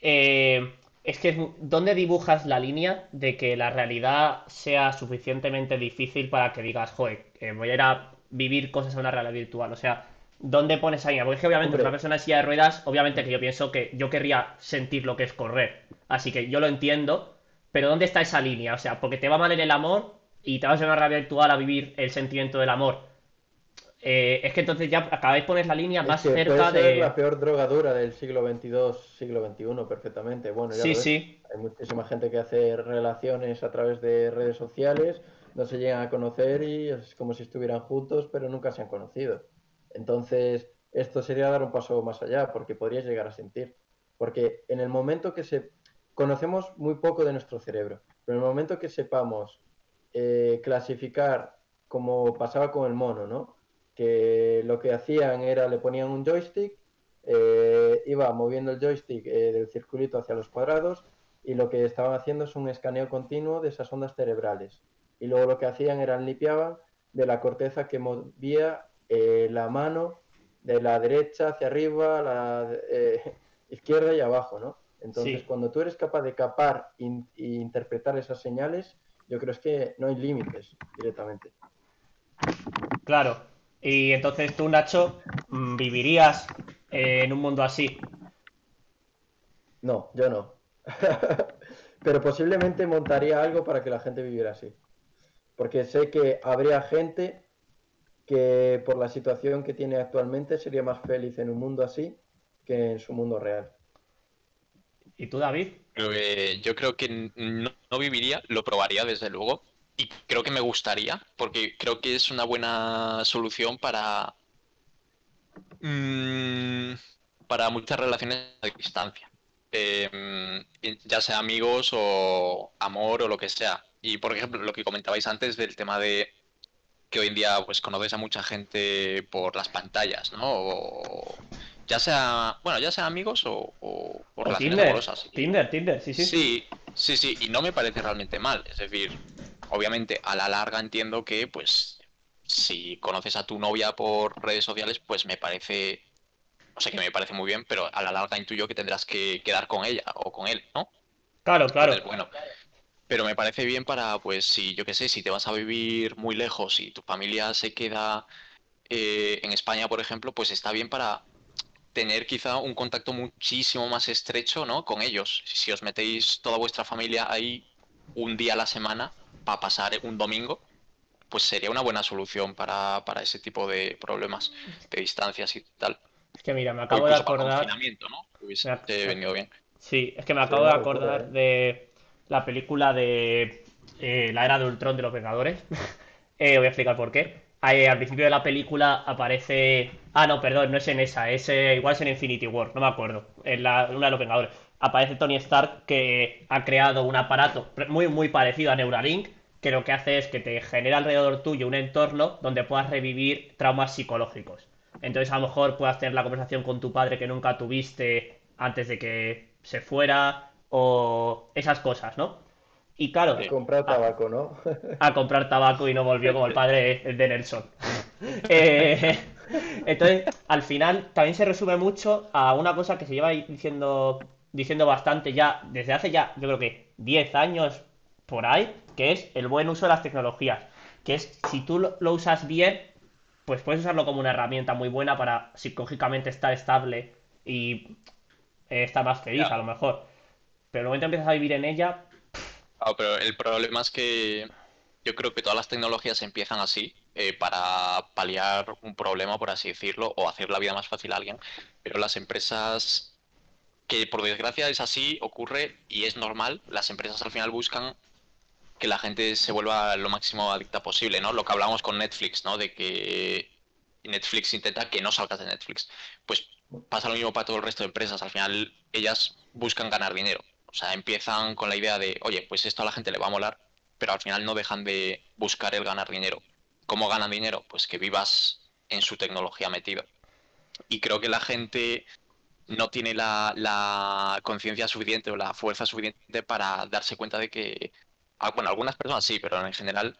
eh, es que es ¿dónde dibujas la línea de que la realidad sea suficientemente difícil para que digas, joder, eh, voy a ir a vivir cosas en una realidad virtual? O sea, ¿dónde pones esa línea? Porque es que obviamente Hombre. una persona en silla de ruedas, obviamente que yo pienso que yo querría sentir lo que es correr. Así que yo lo entiendo, pero ¿dónde está esa línea? O sea, porque te va mal en el amor y te vas a una realidad virtual a vivir el sentimiento del amor. Eh, es que entonces ya acabáis pones la línea Es más que cerca puede ser de... la peor drogadura del siglo XXII, siglo XXI, perfectamente. Bueno, ya Sí, lo ves. sí. Hay muchísima gente que hace relaciones a través de redes sociales, no se llegan a conocer y es como si estuvieran juntos, pero nunca se han conocido. Entonces, esto sería dar un paso más allá, porque podrías llegar a sentir. Porque en el momento que se... Conocemos muy poco de nuestro cerebro, pero en el momento que sepamos eh, clasificar, como pasaba con el mono, ¿no? Que lo que hacían era, le ponían un joystick, eh, iba moviendo el joystick eh, del circulito hacia los cuadrados y lo que estaban haciendo es un escaneo continuo de esas ondas cerebrales. Y luego lo que hacían era limpiaban de la corteza que movía eh, la mano de la derecha hacia arriba, la izquierda y abajo, ¿no? Entonces, Sí. cuando tú eres capaz de capar e interpretar esas señales, yo creo es que no hay límites directamente. Claro. Y entonces tú, Nacho, mm, vivirías eh, en un mundo así. No, yo no. Pero posiblemente montaría algo para que la gente viviera así. Porque sé que habría gente que por la situación que tiene actualmente sería más feliz en un mundo así que en su mundo real. ¿Y tú, David? Creo que- yo creo que no, no viviría, lo probaría desde luego. Y creo que me gustaría, porque creo que es una buena solución para, mm, para muchas relaciones a distancia. Eh, ya sea amigos o amor o lo que sea. Y por ejemplo, lo que comentabais antes del tema de que hoy en día pues conoces a mucha gente por las pantallas, ¿no? O ya sea, bueno, ya sea amigos o, o- o relaciones Tinder. amorosas. Tinder, Tinder, sí, sí. Sí, sí, sí, y no me parece realmente mal. Es decir, obviamente a la larga entiendo que, pues, si conoces a tu novia por redes sociales, pues me parece, no sé que me parece muy bien, pero a la larga intuyo que tendrás que quedar con ella o con él, ¿no? Claro, claro. Entonces, bueno, pero me parece bien para, pues, si yo qué sé, si te vas a vivir muy lejos y tu familia se queda eh, en España, por ejemplo, pues está bien para tener quizá un contacto muchísimo más estrecho, ¿no? Con ellos. Si, si os metéis toda vuestra familia ahí un día a la semana para pasar un domingo, pues sería una buena solución para, para ese tipo de problemas de distancias y tal. Es que mira, me acabo de acordar. ¿no? Hubiese ac- venido bien. Sí, es que me acabo de acordar de la película de eh, la era de Ultron de los Vengadores. Eh, voy a explicar por qué. Ahí, al principio de la película aparece. Ah, no, perdón, no es en esa, es eh, igual es en Infinity War, no me acuerdo. En la, una de los Vengadores. Aparece Tony Stark que ha creado un aparato muy, muy parecido a Neuralink, que lo que hace es que te genera alrededor tuyo un entorno donde puedas revivir traumas psicológicos. Entonces, a lo mejor puedas tener la conversación con tu padre que nunca tuviste antes de que se fuera, o esas cosas, ¿no? Y claro, Sí. Comprar tabaco, ¿no? a comprar tabaco y no volvió como el padre de Nelson. Eh, entonces, al final, también se resume mucho a una cosa que se lleva diciendo, diciendo bastante ya, desde hace ya, yo creo que 10 años por ahí, que es el buen uso de las tecnologías. Que es, si tú lo, lo usas bien, pues puedes usarlo como una herramienta muy buena para psicológicamente estar estable y eh, estar más feliz, a lo mejor. Pero el momento que empiezas a vivir en ella, Claro, pero el problema es que yo creo que todas las tecnologías empiezan así, eh, para paliar un problema, por así decirlo, o hacer la vida más fácil a alguien. Pero las empresas, que por desgracia es así, ocurre y es normal, las empresas al final buscan que la gente se vuelva lo máximo adicta posible, ¿no? Lo que hablamos con Netflix, ¿no? De que Netflix intenta que no salgas de Netflix. Pues pasa lo mismo para todo el resto de empresas. Al final, ellas buscan ganar dinero. O sea, empiezan con la idea de, oye, pues esto a la gente le va a molar, pero al final no dejan de buscar el ganar dinero. ¿Cómo ganan dinero? Pues que vivas en su tecnología metido. Y creo que la gente no tiene la, la conciencia suficiente o la fuerza suficiente para darse cuenta de que, ah, bueno, algunas personas sí, pero en general,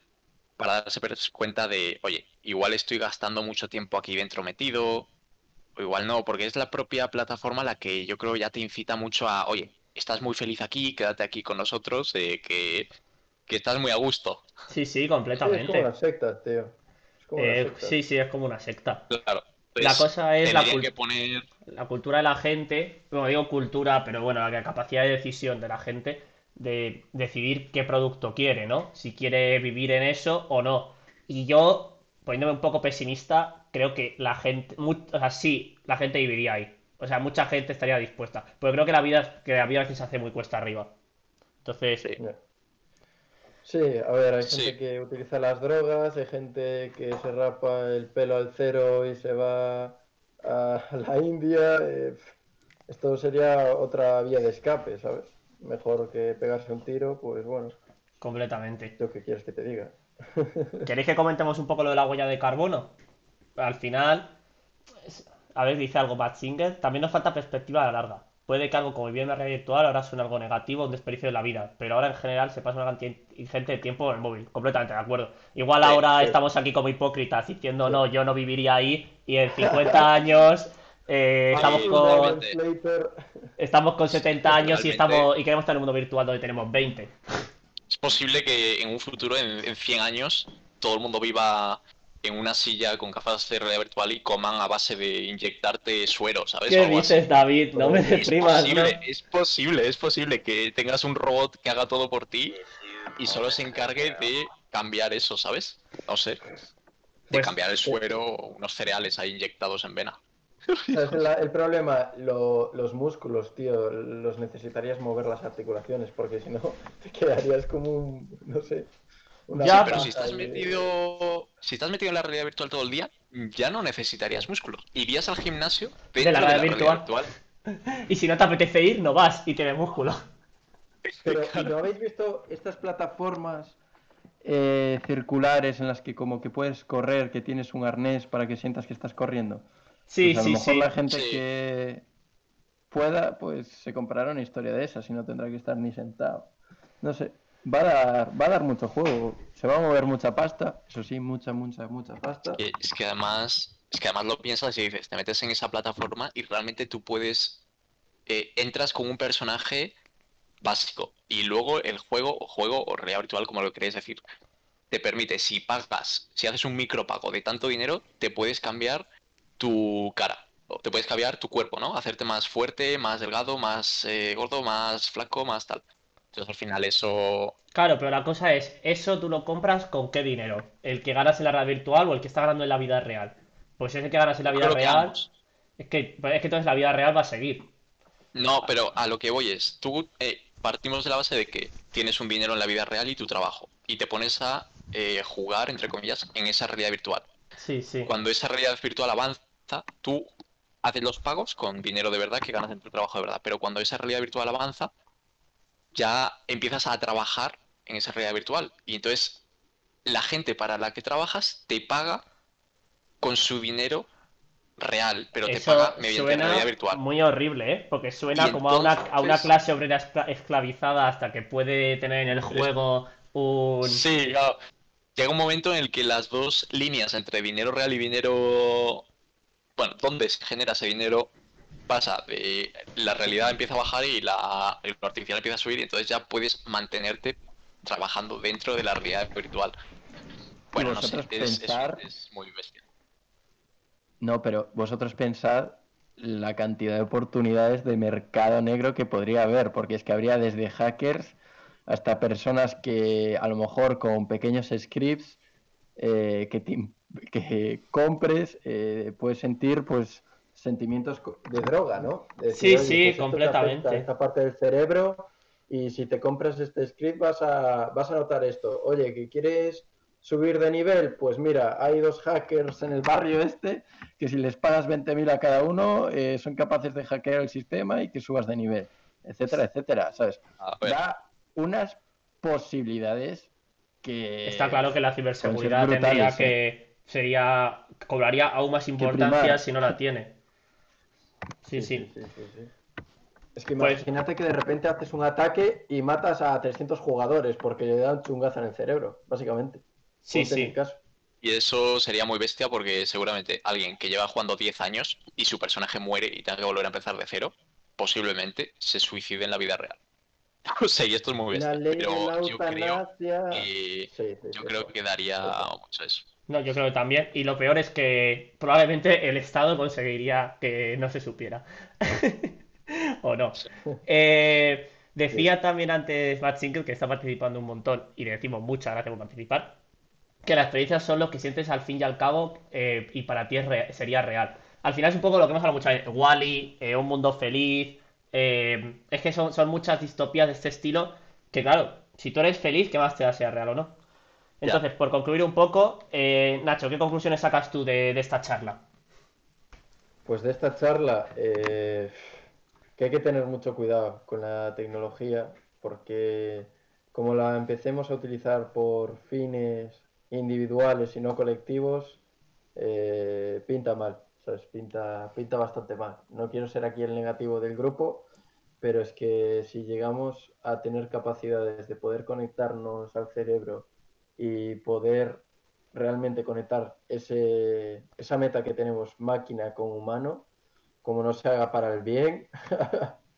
para darse cuenta de, oye, igual estoy gastando mucho tiempo aquí dentro metido, o igual no, porque es la propia plataforma la que yo creo ya te incita mucho a, oye, estás muy feliz aquí, quédate aquí con nosotros, eh, que, que estás muy a gusto. Sí, sí, Sí, es completamente. como una secta, tío. Es como una Eh, secta. sí, sí, es como una secta. Claro. La cosa es la que poner La cultura de la gente, bueno, digo cultura, pero bueno, la capacidad de decisión de la gente de decidir qué producto quiere, ¿no? Si quiere vivir en eso o no. Y yo, poniéndome un poco pesimista, creo que la gente, o sea, sí, la gente viviría ahí. O sea, mucha gente estaría dispuesta. Pero creo que la vida, que la vida a veces se hace muy cuesta arriba. Entonces, Sí. Sí, a ver, hay Sí. gente que utiliza las drogas, hay gente que se rapa el pelo al cero y se va a la India. eh, esto sería otra vía de escape, ¿sabes? Mejor que pegarse un tiro, pues bueno, completamente. lo que quieres que te diga. ¿Queréis que comentemos un poco lo de la huella de carbono? Al final, a ver, dice algo Matt Singer, también nos falta perspectiva a la larga. Puede que algo como la realidad virtual ahora suene algo negativo, un desperdicio de la vida, pero ahora en general se pasa una cantidad ingente de tiempo en el móvil, completamente de acuerdo. Igual Sí, ahora sí. estamos aquí como hipócritas diciendo Sí. no, yo no viviría ahí y en 50 años eh, estamos con, estamos con 70 años y estamos y queremos estar en un mundo virtual donde tenemos 20. Es posible que en un futuro, en, en 100 años, todo el mundo viva en una silla con gafas de realidad virtual y coman a base de inyectarte suero, ¿sabes? ¿Qué dices, David? No me Es Es deprimas, ¿no? posible, es posible, es posible que tengas un robot que haga todo por ti y solo se encargue de cambiar eso, ¿sabes? No sé. De Pues- cambiar el suero o unos cereales ahí inyectados en vena. ¿Sabes el, el problema? Lo- los músculos, tío, los necesitarías mover las articulaciones, porque si no, te quedarías como un, no sé, una Ya, Pero si estás metido, si estás metido en la realidad virtual todo el día, ya no necesitarías músculos. Irías al gimnasio De dentro la de la realidad realidad virtual. virtual. Y si no te apetece ir, no vas y tienes músculo. Pero, ¿y no habéis visto estas plataformas eh, circulares en las que como que puedes correr, que tienes un arnés para que sientas que estás corriendo? Sí, Pues a sí, lo mejor sí. la gente Sí. que pueda, pues se comprará una historia de esas y no tendrá que estar ni sentado. No sé, va a dar, va a dar mucho juego, se va a mover mucha pasta, eso sí, mucha, mucha, mucha pasta. Que- Es que además, es que además lo piensas y dices, te metes en esa plataforma y realmente tú puedes, eh, entras con un personaje básico y luego el juego o juego o realidad virtual, como lo queréis decir, te permite, si pagas, si haces un micropago de tanto dinero, te puedes cambiar tu cara. O te puedes cambiar tu cuerpo, ¿no? Hacerte más fuerte, más delgado, más eh, gordo, más flaco, más tal. Entonces al final eso... Claro, pero la cosa es, ¿eso tú lo compras con qué dinero? ¿El que ganas en la realidad virtual o el que está ganando en la vida real? Pues ese que ganas en la vida que real, ambos. es que, pues es que entonces la vida real va a seguir. No, pero a lo que voy es, tú eh, partimos de la base de que tienes un dinero en la vida real y tu trabajo, y te pones a eh, jugar, entre comillas, en esa realidad virtual. Sí, sí. Cuando esa realidad virtual avanza, tú haces los pagos con dinero de verdad que ganas en tu trabajo de verdad, pero cuando esa realidad virtual avanza, ya empiezas a trabajar en esa realidad virtual, y entonces la gente para la que trabajas te paga con su dinero real, pero te Eso paga mediante suena realidad virtual. muy horrible, ¿eh? Porque suena Y como a una, a una clase obrera escla- esclavizada hasta que puede tener en el juego un... Sí, claro. Llega un momento en el que las dos líneas entre dinero real y dinero, bueno, donde se genera ese dinero pasa de la realidad empieza a bajar y la el lo artificial empieza a subir y entonces ya puedes mantenerte trabajando dentro de la realidad virtual. Bueno, no sé, es muy bestia. No, pero vosotros pensad la cantidad de oportunidades de mercado negro que podría haber, porque es que habría desde hackers hasta personas que a lo mejor con pequeños scripts eh, que, te que compres eh, puedes sentir pues sentimientos de droga, ¿no? De Sí, sí, afecta completamente. esta parte del cerebro y si te compras este script vas a, vas a notar esto. Oye, que quieres subir de nivel, pues mira, hay dos hackers en el barrio este que si les pagas 20.000 a cada uno eh, son capaces de hackear el sistema y que subas de nivel, etcétera, etcétera, ¿sabes? Da unas posibilidades que... Está claro que la ciberseguridad tendría que... ¿eh? Sería... Cobraría aún más importancia si no la tiene. sí. sí. sí es que pues- imagínate que de repente haces un ataque y matas a 300 jugadores porque le dan chungaza en el cerebro, básicamente. Sí, sí. Y eso sería muy bestia porque seguramente alguien que lleva jugando 10 años y su personaje muere y tenga que volver a empezar de cero, posiblemente se suicide en la vida real. O sea, y esto es muy bestia. pero yo creo que, yo creo que daría mucho eso. No, yo creo que también. Y lo peor es que probablemente el Estado conseguiría que no se supiera. ¿O no? Eh, decía también antes Matt Single que está participando un montón y le decimos muchas gracias por participar que las experiencias son lo que sientes al fin y al cabo eh, y para ti sería real. Al final es un poco lo que hemos hablado muchas veces. Wally, eh, un mundo feliz. Eh, es que son, muchas distopías de este estilo que, claro, si tú eres feliz, ¿qué más te da sea real o no? Entonces, por concluir un poco, Nacho, ¿qué conclusiones sacas tú de, esta charla? Pues de esta charla, que hay que tener mucho cuidado con la tecnología, porque como la empecemos a utilizar por fines individuales y no colectivos, eh, pinta mal, ¿sabes? Pinta, pinta bastante mal. No quiero ser aquí el negativo del grupo, pero es que si llegamos a tener capacidades de poder conectarnos al cerebro y poder realmente conectar ese, esa meta que tenemos máquina con humano, como no se haga para el bien,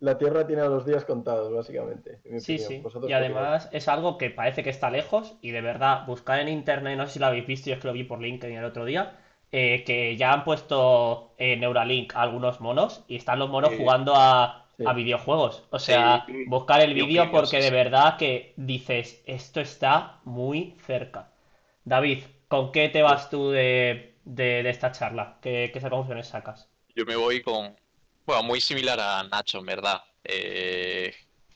la Tierra tiene a los días contados, básicamente. sí, sí. Y además es algo que parece que está lejos y de verdad, buscar en internet, no sé si lo habéis visto, yo es que lo vi por LinkedIn el otro día, eh, que ya han puesto en Neuralink algunos monos y están los monos jugando a, videojuegos. O sea, buscar el vídeo porque de verdad que dices, esto está muy cerca. David, ¿con qué te vas tú de, esta charla? ¿Qué, qué conclusiones sacas? Yo me voy con, bueno, muy similar a Nacho, en verdad. Eh,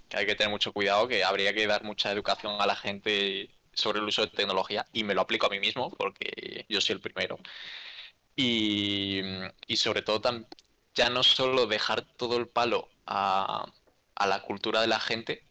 que hay que tener mucho cuidado, que habría que dar mucha educación a la gente sobre el uso de tecnología y me lo aplico a mí mismo porque yo soy el primero. Y, sobre todo ya no solo dejar todo el palo a, a, la cultura de la gente,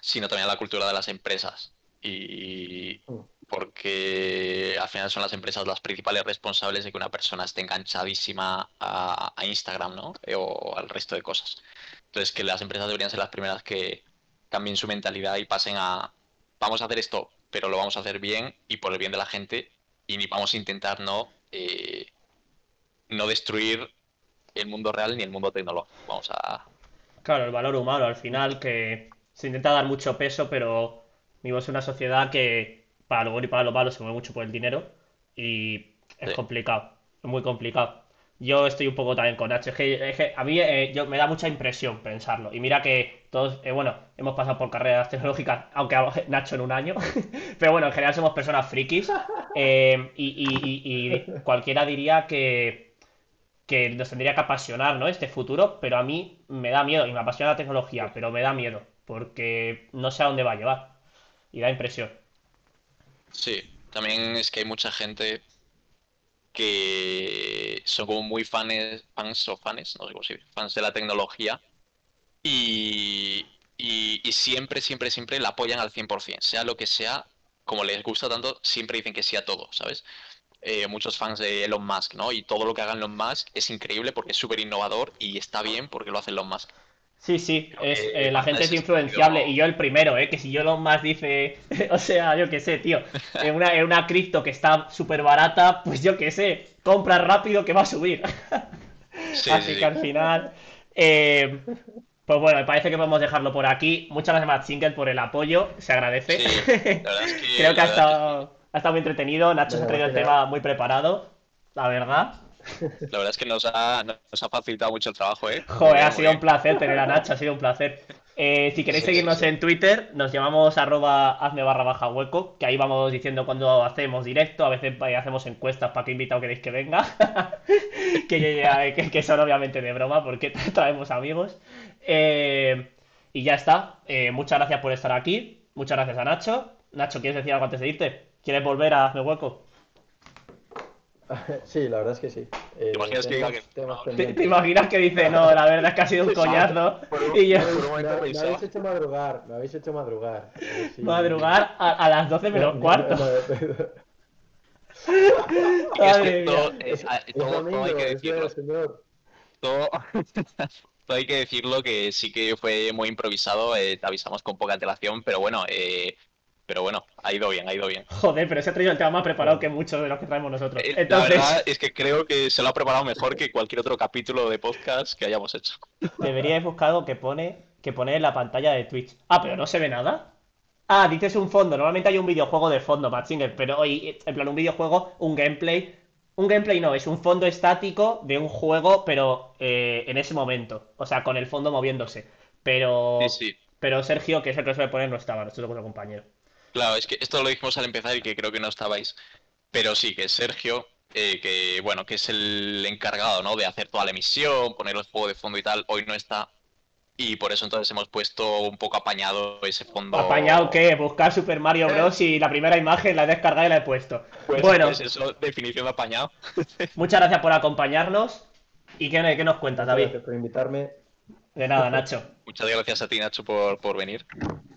sino también a la cultura de las empresas. Y, mm porque al final son las empresas las principales responsables de que una persona esté enganchadísima a, Instagram, ¿no? Eh, o al resto de cosas. Entonces, que las empresas deberían ser las primeras que cambien su mentalidad y pasen a, vamos a hacer esto, pero lo vamos a hacer bien y por el bien de la gente y ni vamos a intentar no, eh, no destruir el mundo real ni el mundo tecnológico. Vamos a... Claro, el valor humano al final que se intenta dar mucho peso, pero vivimos en una sociedad que para lo bueno y para lo malo se mueve mucho por el dinero y es complicado, es muy complicado. Yo estoy un poco también con Nacho, es que, a mí eh, yo, me da mucha impresión pensarlo. Y mira que todos, eh, bueno, hemos pasado por carreras tecnológicas, aunque Nacho en un año, pero bueno, en general somos personas frikis eh, y, cualquiera diría que, que nos tendría que apasionar, ¿no? Este futuro, pero a mí me da miedo y me apasiona la tecnología, pero me da miedo porque no sé a dónde va a llevar y da impresión. Sí, también es que hay mucha gente que son como muy fans, fans o fans, no sé cómo fans de la tecnología y, y, siempre, siempre, siempre la apoyan al 100%, sea lo que sea, como les gusta tanto, siempre dicen que sí a todo, ¿sabes? Eh, muchos fans de Elon Musk, ¿no? Y todo lo que hagan Elon Musk es increíble porque es súper innovador y está bien porque lo hace Elon Musk. Sí, sí, es, eh, la gente es influenciable y yo el primero, ¿eh? Que si yo lo más dice, o sea, yo qué sé, tío, en una, en una cripto que está súper barata, pues yo qué sé, compra rápido que va a subir. Así que al final, eh, pues bueno, me parece que podemos dejarlo por aquí. Muchas gracias, Matt Single, por el apoyo, se agradece. Creo que ha estado, ha estado muy entretenido, Nacho se ha traído el tema muy preparado, la verdad. La verdad es que nos ha, nos ha facilitado mucho el trabajo, ¿eh? Joder, ha sido un placer tener a Nacho, ha sido un placer. Eh, si queréis seguirnos en Twitter, nos llamamos arroba hazme barra baja hueco, que ahí vamos diciendo cuando hacemos directo, a veces hacemos encuestas para que invitado queréis que venga, que, que, son obviamente de broma porque traemos amigos. Eh, Y ya está. Eh, muchas gracias por estar aquí. Muchas gracias a Nacho. Nacho, ¿quieres decir algo antes de irte? ¿Quieres volver a Hazme Hueco? Sí, la verdad es que sí. Eh, ¿Te imaginas que diga tenemos que- temas no, ¿Te, pendientes. te imaginas que dice, no, la verdad es que ha sido un coñazo? Y yo, Me, habéis hecho madrugar, me habéis hecho madrugar. Madrugar a, a las 12 menos No, cuarto. todo, hay que decirlo. del señor. Todo, todo hay que decirlo que sí que fue muy improvisado. eh, te avisamos con poca antelación, pero bueno, eh, pero bueno, ha ido bien, ha ido bien. Joder, pero se ha traído el tema más preparado que muchos de los que traemos nosotros. Eh, Entonces, La verdad es que creo que se lo ha preparado mejor que cualquier otro capítulo de podcast que hayamos hecho. deberíais buscar algo que pone, que pone en la pantalla de Twitch. Ah, pero no se ve nada. Ah, dices un fondo. Normalmente hay un videojuego de fondo, Matsinger, pero hoy, en plan, un videojuego, un gameplay. Un gameplay no, es un fondo estático de un juego, pero eh, en ese momento. O sea, con el fondo moviéndose. Pero, Sí, sí. pero Sergio, que es el que suele poner, no estaba, no estoy con su compañero. Claro, es que esto lo dijimos al empezar y que creo que no estabais. Pero sí, que Sergio, eh, que bueno, que es el encargado, ¿no? De hacer toda la emisión, poner el juego de fondo y tal, hoy no está. Y por eso entonces hemos puesto un poco apañado ese fondo. ¿Apañado qué? Buscar Super Mario Bros. y la primera imagen la he descargado y la he puesto. Pues, bueno, pues eso, definición de apañado. muchas gracias por acompañarnos. ¿Y qué, qué nos cuentas, David? Gracias por invitarme. De nada, Nacho. Muchas gracias a ti, Nacho, por, por venir.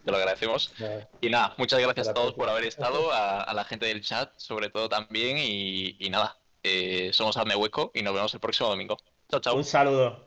Te lo agradecemos. Nada, Y nada, muchas gracias A todos por haber estado, a, a la gente del chat, sobre todo también. Y, y nada, eh, somos Hazme Hueco y nos vemos el próximo domingo. Chao, chao. Un saludo.